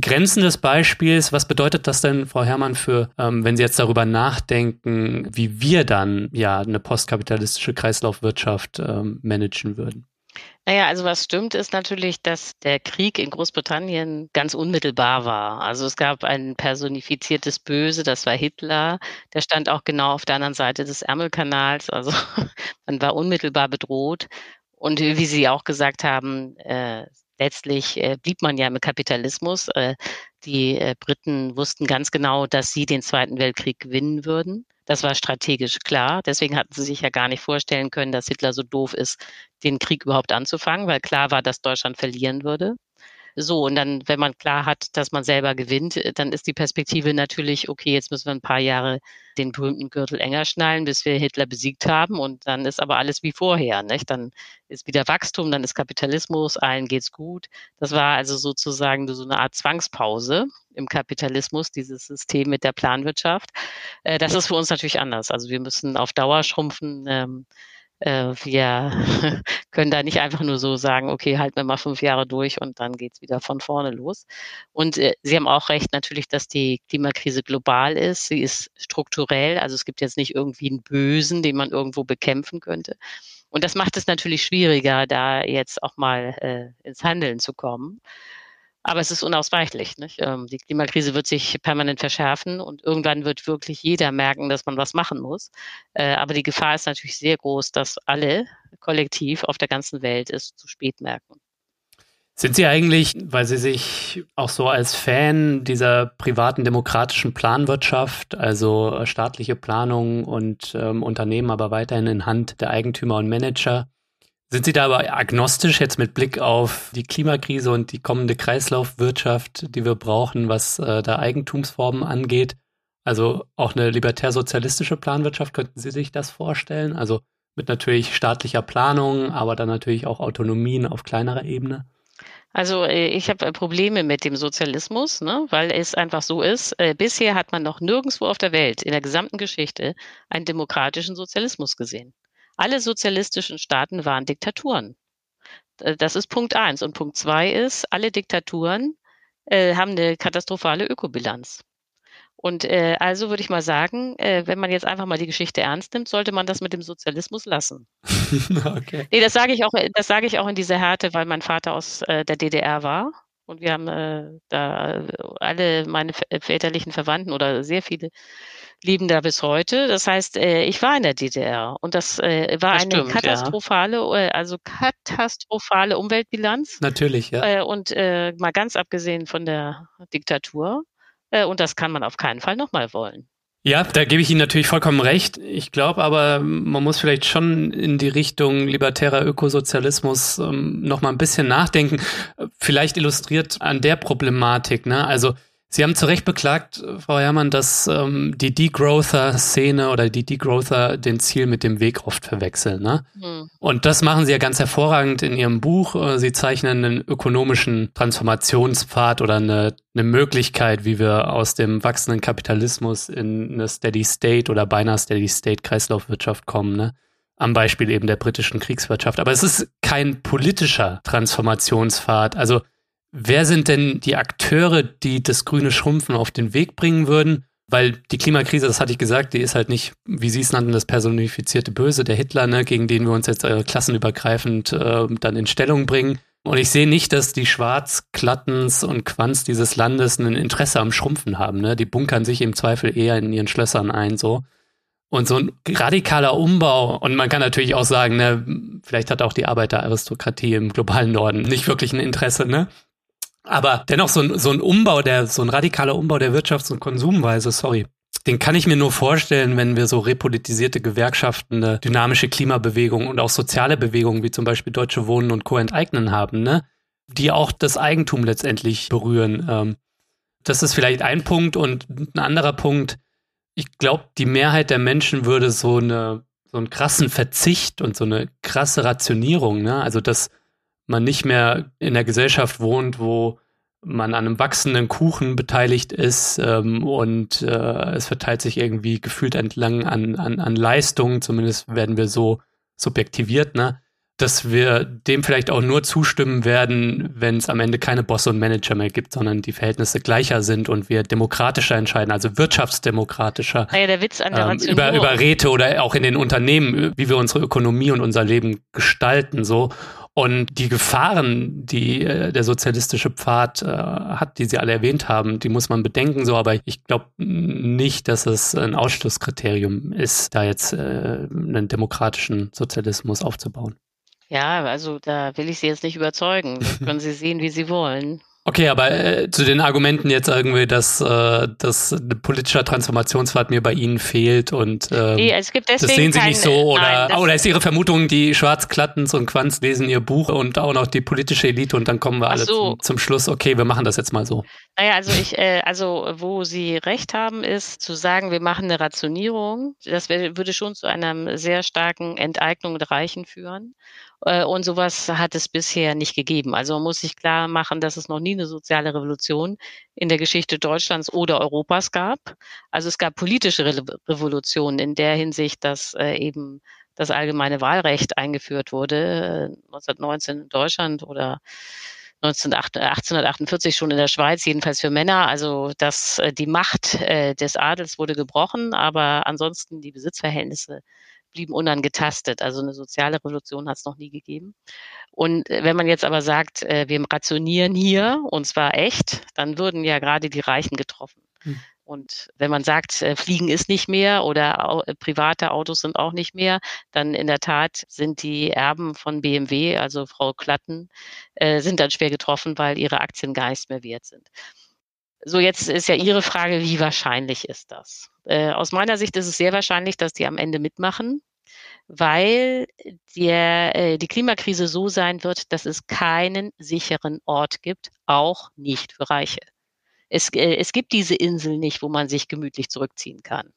Grenzen des Beispiels. Was bedeutet das denn, Frau Herrmann, für, ähm, wenn Sie jetzt darüber nachdenken, wie wir dann ja eine postkapitalistische Kreislaufwirtschaft ähm, managen würden? Naja, also was stimmt, ist natürlich, dass der Krieg in Großbritannien ganz unmittelbar war. Also es gab ein personifiziertes Böse, das war Hitler. Der stand auch genau auf der anderen Seite des Ärmelkanals. Also man war unmittelbar bedroht. Und wie Sie auch gesagt haben, äh, letztlich äh, blieb man ja im Kapitalismus. Äh, die äh, Briten wussten ganz genau, dass sie den Zweiten Weltkrieg gewinnen würden. Das war strategisch klar. Deswegen hatten sie sich ja gar nicht vorstellen können, dass Hitler so doof ist, den Krieg überhaupt anzufangen, weil klar war, dass Deutschland verlieren würde. So, und dann, wenn man klar hat, dass man selber gewinnt, äh, dann ist die Perspektive natürlich, okay, jetzt müssen wir ein paar Jahre den berühmten Gürtel enger schnallen, bis wir Hitler besiegt haben. Und dann ist aber alles wie vorher. Nicht? Dann ist wieder Wachstum, dann ist Kapitalismus, allen geht's gut. Das war also sozusagen so eine Art Zwangspause im Kapitalismus, dieses System mit der Planwirtschaft. Äh, das ist für uns natürlich anders. Also wir müssen auf Dauer schrumpfen. Äh, wir können da nicht einfach nur so sagen, okay, halten wir mal fünf Jahre durch und dann geht's wieder von vorne los. Und äh, Sie haben auch recht natürlich, dass die Klimakrise global ist. Sie ist strukturell, also es gibt jetzt nicht irgendwie einen Bösen, den man irgendwo bekämpfen könnte. Und das macht es natürlich schwieriger, da jetzt auch mal äh, ins Handeln zu kommen. Aber es ist unausweichlich. Nicht? Ähm, die Klimakrise wird sich permanent verschärfen und irgendwann wird wirklich jeder merken, dass man was machen muss. Äh, aber die Gefahr ist natürlich sehr groß, dass alle kollektiv auf der ganzen Welt es zu spät merken. Sind Sie eigentlich, weil Sie sich auch so als Fan dieser privaten demokratischen Planwirtschaft, also staatliche Planung und ähm, Unternehmen aber weiterhin in Hand der Eigentümer und Manager, sind Sie da aber agnostisch jetzt mit Blick auf die Klimakrise und die kommende Kreislaufwirtschaft, die wir brauchen, was äh, da Eigentumsformen angeht? Also auch eine libertär-sozialistische Planwirtschaft, könnten Sie sich das vorstellen? Also mit natürlich staatlicher Planung, aber dann natürlich auch Autonomien auf kleinerer Ebene? Also äh, ich habe äh, Probleme mit dem Sozialismus, ne, weil es einfach so ist. Äh, bisher hat man noch nirgendwo auf der Welt in der gesamten Geschichte einen demokratischen Sozialismus gesehen. Alle sozialistischen Staaten waren Diktaturen. Das ist Punkt eins. Und Punkt zwei ist, alle Diktaturen äh, haben eine katastrophale Ökobilanz. Und äh, also würde ich mal sagen, äh, wenn man jetzt einfach mal die Geschichte ernst nimmt, sollte man das mit dem Sozialismus lassen. okay. Nee, das sage ich auch, das sage ich auch in dieser Härte, weil mein Vater aus äh, der DDR war. Und wir haben äh, da alle meine väterlichen Verwandten oder sehr viele leben da bis heute. Das heißt, äh, ich war in der DDR und das äh, war das eine stimmt, katastrophale, ja. Äh, also katastrophale Umweltbilanz. Natürlich, ja. Und mal ganz abgesehen von der Diktatur und das kann man auf keinen Fall nochmal wollen. Ja, da gebe ich Ihnen natürlich vollkommen recht. Ich glaube aber, man muss vielleicht schon in die Richtung libertärer Ökosozialismus ähm, noch mal ein bisschen nachdenken. Vielleicht illustriert an der Problematik. Ne? Also Sie haben zu Recht beklagt, Frau Herrmann, dass ähm, die Degrowther-Szene oder die Degrowther den Ziel mit dem Weg oft verwechseln. Ne? Mhm. Und das machen Sie ja ganz hervorragend in Ihrem Buch. Äh, Sie zeichnen einen ökonomischen Transformationspfad oder eine, eine Möglichkeit, wie wir aus dem wachsenden Kapitalismus in eine Steady State oder beinahe Steady State Kreislaufwirtschaft kommen. Ne? am Beispiel eben der britischen Kriegswirtschaft. Aber es ist kein politischer Transformationspfad. Also Wer sind denn die Akteure, die das grüne Schrumpfen auf den Weg bringen würden? Weil die Klimakrise, das hatte ich gesagt, die ist halt nicht, wie Sie es nannten, das personifizierte Böse, der Hitler, ne, gegen den wir uns jetzt äh, klassenübergreifend äh, dann in Stellung bringen. Und ich sehe nicht, dass die Schwarzklattens und Quants dieses Landes ein Interesse am Schrumpfen haben. Ne? Die bunkern sich im Zweifel eher in ihren Schlössern ein, so. Und so ein radikaler Umbau, und man kann natürlich auch sagen, ne, vielleicht hat auch die Arbeiteraristokratie im globalen Norden nicht wirklich ein Interesse, ne? Aber dennoch so ein, so ein Umbau, der, so ein radikaler Umbau der Wirtschafts- und Konsumweise, sorry, den kann ich mir nur vorstellen, wenn wir so repolitisierte Gewerkschaften, eine dynamische Klimabewegung und auch soziale Bewegungen wie zum Beispiel Deutsche Wohnen und Co. enteignen haben, ne? Die auch das Eigentum letztendlich berühren. Ähm, das ist vielleicht ein Punkt und ein anderer Punkt. Ich glaube, die Mehrheit der Menschen würde so eine, so einen krassen Verzicht und so eine krasse Rationierung, ne? Also das, man nicht mehr in der Gesellschaft wohnt, wo man an einem wachsenden Kuchen beteiligt ist ähm, und äh, es verteilt sich irgendwie gefühlt entlang an, an, an Leistungen, zumindest werden wir so subjektiviert, ne? dass wir dem vielleicht auch nur zustimmen werden, wenn es am Ende keine Bosse und Manager mehr gibt, sondern die Verhältnisse gleicher sind und wir demokratischer entscheiden, also wirtschaftsdemokratischer. Naja, der Witz an der ähm, über, über Räte oder auch in den Unternehmen, wie wir unsere Ökonomie und unser Leben gestalten, so. Und die Gefahren, die äh, der sozialistische Pfad äh, hat, die Sie alle erwähnt haben, die muss man bedenken so, aber ich glaube nicht, dass es ein Ausschlusskriterium ist, da jetzt äh, einen demokratischen Sozialismus aufzubauen. Ja, also da will ich Sie jetzt nicht überzeugen. Das können Sie sehen, wie Sie wollen. Okay, aber äh, zu den Argumenten jetzt irgendwie, dass, äh, dass politischer Transformationspfad mir bei Ihnen fehlt und ähm, nee, es gibt das sehen Sie kein, nicht so oder, nein, oder ist Ihre Vermutung, die Schwarzklattens und Quanz lesen Ihr Buch und auch noch die politische Elite und dann kommen wir alle so. zum, zum, Schluss, okay, wir machen das jetzt mal so. Naja, also ich, äh, also wo Sie recht haben, ist zu sagen, wir machen eine Rationierung. Das würde schon zu einer sehr starken Enteignung der Reichen führen. Äh, und sowas hat es bisher nicht gegeben. Also man muss sich klar machen, dass es noch nie eine soziale Revolution in der Geschichte Deutschlands oder Europas gab. Also es gab politische Re Revolutionen in der Hinsicht, dass äh, eben das allgemeine Wahlrecht eingeführt wurde, 1919 äh, in Deutschland oder 1848 schon in der Schweiz, jedenfalls für Männer. Also dass die Macht des Adels wurde gebrochen, aber ansonsten die Besitzverhältnisse blieben unangetastet. Also eine soziale Revolution hat es noch nie gegeben. Und äh, wenn man jetzt aber sagt, äh, wir rationieren hier und zwar echt, dann würden ja gerade die Reichen getroffen. Hm. Und wenn man sagt, äh, Fliegen ist nicht mehr oder private Autos sind auch nicht mehr, dann in der Tat sind die Erben von BMW, also Frau Klatten, sind dann schwer getroffen, weil ihre Aktien gar nichts mehr wert sind. So, jetzt ist ja Ihre Frage, wie wahrscheinlich ist das? Äh, aus meiner Sicht ist es sehr wahrscheinlich, dass die am Ende mitmachen, weil der, äh, die Klimakrise so sein wird, dass es keinen sicheren Ort gibt, auch nicht für Reiche. Es, äh, es gibt diese Insel nicht, wo man sich gemütlich zurückziehen kann.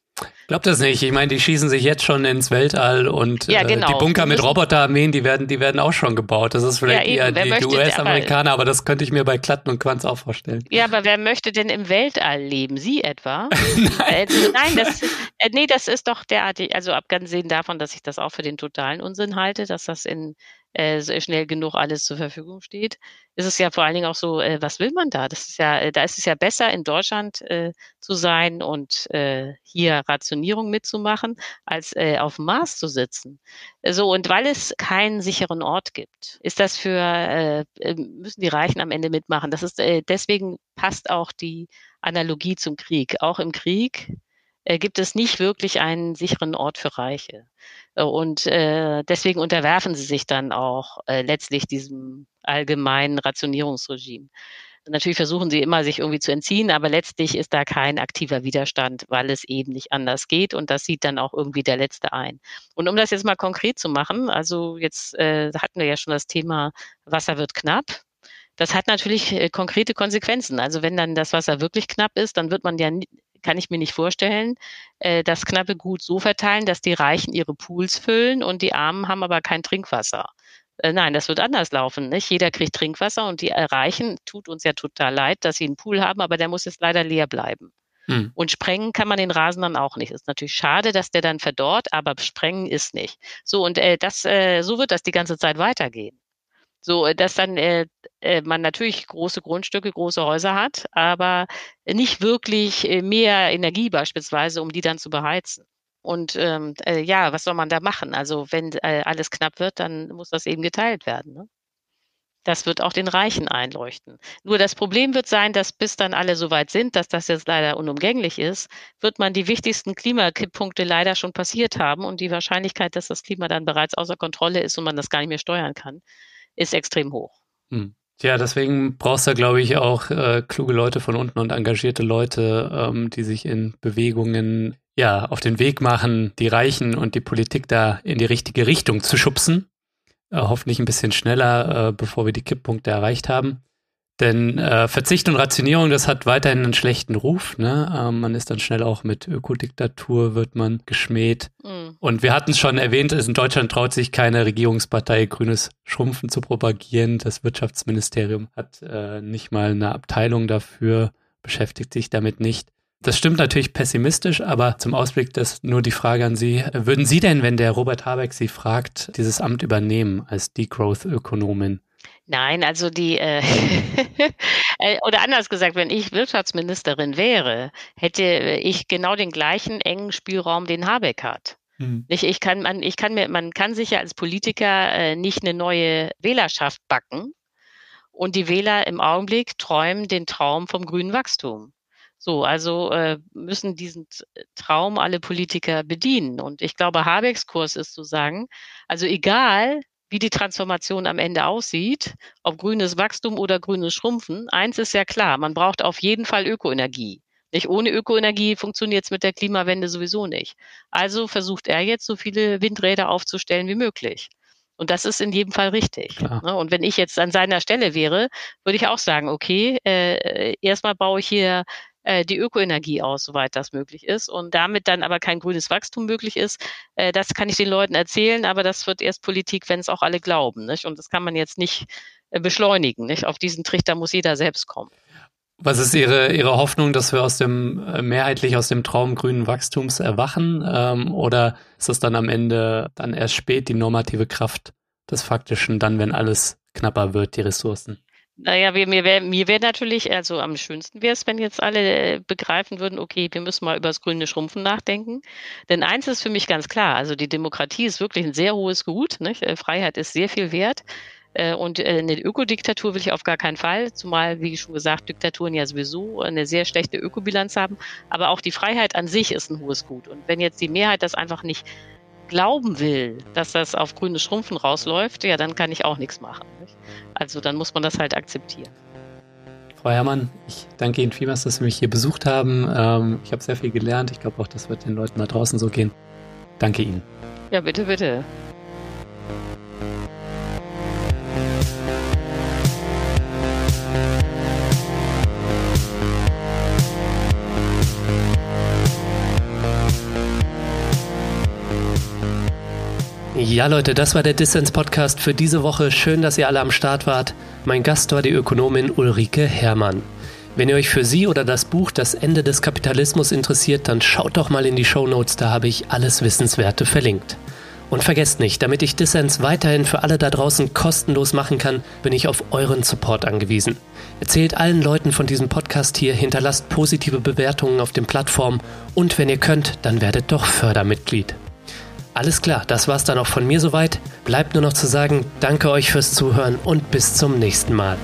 Glaubt das nicht. Ich meine, die schießen sich jetzt schon ins Weltall und ja, genau. äh, die Bunker mit Roboterarmeen, die werden, die werden auch schon gebaut. Das ist vielleicht ja, eher die, die US-Amerikaner, aber, aber, das könnte ich mir bei Klatten und Quanz auch vorstellen. Ja, aber wer möchte denn im Weltall leben? Sie etwa? nein. Äh, nein, das, äh, nee, das ist doch derartig, also abgesehen davon, dass ich das auch für den totalen Unsinn halte, dass das in äh, schnell genug alles zur Verfügung steht, ist es ja vor allen Dingen auch so, äh, was will man da? Das ist ja, äh, da ist es ja besser, in Deutschland äh, zu sein und äh, hier Rationierung mitzumachen, als äh, auf dem Mars zu sitzen. So, und weil es keinen sicheren Ort gibt, ist das für, äh, äh müssen die Reichen am Ende mitmachen. Das ist, äh, deswegen passt auch die Analogie zum Krieg. Auch im Krieg gibt es nicht wirklich einen sicheren Ort für Reiche. Äh, und äh, deswegen unterwerfen sie sich dann auch äh, letztlich diesem allgemeinen Rationierungsregime. Natürlich versuchen sie immer, sich irgendwie zu entziehen, aber letztlich ist da kein aktiver Widerstand, weil es eben nicht anders geht und das sieht dann auch irgendwie der Letzte ein. Und um das jetzt mal konkret zu machen, also jetzt äh, hatten wir ja schon das Thema Wasser wird knapp. Das hat natürlich äh, konkrete Konsequenzen. Also wenn dann das Wasser wirklich knapp ist, dann wird man ja kann ich mir nicht vorstellen, äh, das knappe Gut so verteilen, dass die Reichen ihre Pools füllen und die Armen haben aber kein Trinkwasser. Äh, nein, das wird anders laufen. Nicht? Jeder kriegt Trinkwasser und die Reichen tut uns ja total leid, dass sie einen Pool haben, aber der muss jetzt leider leer bleiben. Hm. Und sprengen kann man den Rasen dann auch nicht. Ist natürlich schade, dass der dann verdorrt, aber sprengen ist nicht. So und äh, das, äh, so wird das die ganze Zeit weitergehen. So, äh, dass dann äh, äh, man natürlich große Grundstücke, große Häuser hat, aber nicht wirklich äh, mehr Energie beispielsweise, um die dann zu beheizen. Und ähm, äh, ja, was soll man da machen? Also wenn äh, alles knapp wird, dann muss das eben geteilt werden. Ne? Das wird auch den Reichen einleuchten. Nur das Problem wird sein, dass bis dann alle so weit sind, dass das jetzt leider unumgänglich ist, wird man die wichtigsten Klimakipppunkte leider schon passiert haben und die Wahrscheinlichkeit, dass das Klima dann bereits außer Kontrolle ist und man das gar nicht mehr steuern kann, ist extrem hoch. Hm. Ja, deswegen brauchst du, glaube ich, auch äh, kluge Leute von unten und engagierte Leute, ähm, die sich in Bewegungen ja auf den Weg machen, die Reichen und die Politik da in die richtige Richtung zu schubsen. Äh, hoffentlich ein bisschen schneller, äh, bevor wir die Kipppunkte erreicht haben. Denn äh, Verzicht und Rationierung, das hat weiterhin einen schlechten Ruf. Ne? Ähm, man ist dann schnell auch mit Ökodiktatur, wird man geschmäht. Mhm. Und wir hatten es schon erwähnt, in Deutschland traut sich keine Regierungspartei, grünes Schrumpfen zu propagieren. Das Wirtschaftsministerium hat äh, nicht mal eine Abteilung dafür, beschäftigt sich damit nicht. Das stimmt natürlich pessimistisch, aber zum Ausblick das nur die Frage an Sie. Würden Sie denn, wenn der Robert Habeck Sie fragt, dieses Amt übernehmen als Degrowth-Ökonomin? Nein, also die, äh, äh, oder anders gesagt, wenn ich Wirtschaftsministerin wäre, hätte ich genau den gleichen engen Spielraum, den Habeck hat. Mhm. Ich, ich, kann, man, ich kann mir, man kann sich ja als Politiker äh, nicht eine neue Wählerschaft backen. Und die Wähler im Augenblick träumen den Traum vom grünen Wachstum. So, also äh, müssen diesen Traum alle Politiker bedienen. Und ich glaube, Habecks Kurs ist zu sagen, also egal, wie die Transformation am Ende aussieht, ob grünes Wachstum oder grünes Schrumpfen, eins ist ja klar, man braucht auf jeden Fall Ökoenergie. Nicht ohne Ökoenergie funktioniert es mit der Klimawende sowieso nicht. Also versucht er jetzt so viele Windräder aufzustellen wie möglich. Und das ist in jedem Fall richtig. Klar. Ne? Und wenn ich jetzt an seiner Stelle wäre, würde ich auch sagen, okay, äh, erstmal baue ich hier äh, die Ökoenergie aus, soweit das möglich ist. Und damit dann aber kein grünes Wachstum möglich ist, äh, das kann ich den Leuten erzählen, aber das wird erst Politik, wenn es auch alle glauben. Nicht? Und das kann man jetzt nicht äh, beschleunigen. Nicht? Auf diesen Trichter muss jeder selbst kommen. Was ist Ihre, Ihre Hoffnung, dass wir aus dem äh, mehrheitlich aus dem Traum grünen Wachstums erwachen? Ähm, oder ist das dann am Ende dann erst spät die normative Kraft des Faktischen, dann, wenn alles knapper wird, die Ressourcen? Naja, mir wäre mir wär natürlich, also am schönsten wäre es, wenn jetzt alle äh, begreifen würden, okay, wir müssen mal über das grüne Schrumpfen nachdenken. Denn eins ist für mich ganz klar, also die Demokratie ist wirklich ein sehr hohes Gut. Nicht? Äh, Freiheit ist sehr viel wert. Äh, und eine Ökodiktatur will ich auf gar keinen Fall, zumal, wie schon gesagt, Diktaturen ja sowieso eine sehr schlechte Ökobilanz haben. Aber auch die Freiheit an sich ist ein hohes Gut. Und wenn jetzt die Mehrheit das einfach nicht glauben will, dass das auf grünes Schrumpfen rausläuft, ja, dann kann ich auch nichts machen. Nicht? Also dann muss man das halt akzeptieren. Frau Herrmann, ich danke Ihnen vielmals, dass Sie mich hier besucht haben. Ähm, ich habe sehr viel gelernt. Ich glaube auch, das wird den Leuten da draußen so gehen. Danke Ihnen. Ja, bitte, bitte. Ja, Leute, das war der Dissens-Podcast für diese Woche. Schön, dass ihr alle am Start wart. Mein Gast war die Ökonomin Ulrike Herrmann. Wenn ihr euch für sie oder das Buch Das Ende des Kapitalismus interessiert, dann schaut doch mal in die Show Notes, da habe ich alles Wissenswerte verlinkt. Und vergesst nicht, damit ich Dissens weiterhin für alle da draußen kostenlos machen kann, bin ich auf euren Support angewiesen. Erzählt allen Leuten von diesem Podcast hier, hinterlasst positive Bewertungen auf den Plattformen und wenn ihr könnt, dann werdet doch Fördermitglied. Alles klar, das war's dann auch von mir soweit. Bleibt nur noch zu sagen, danke euch fürs Zuhören und bis zum nächsten Mal.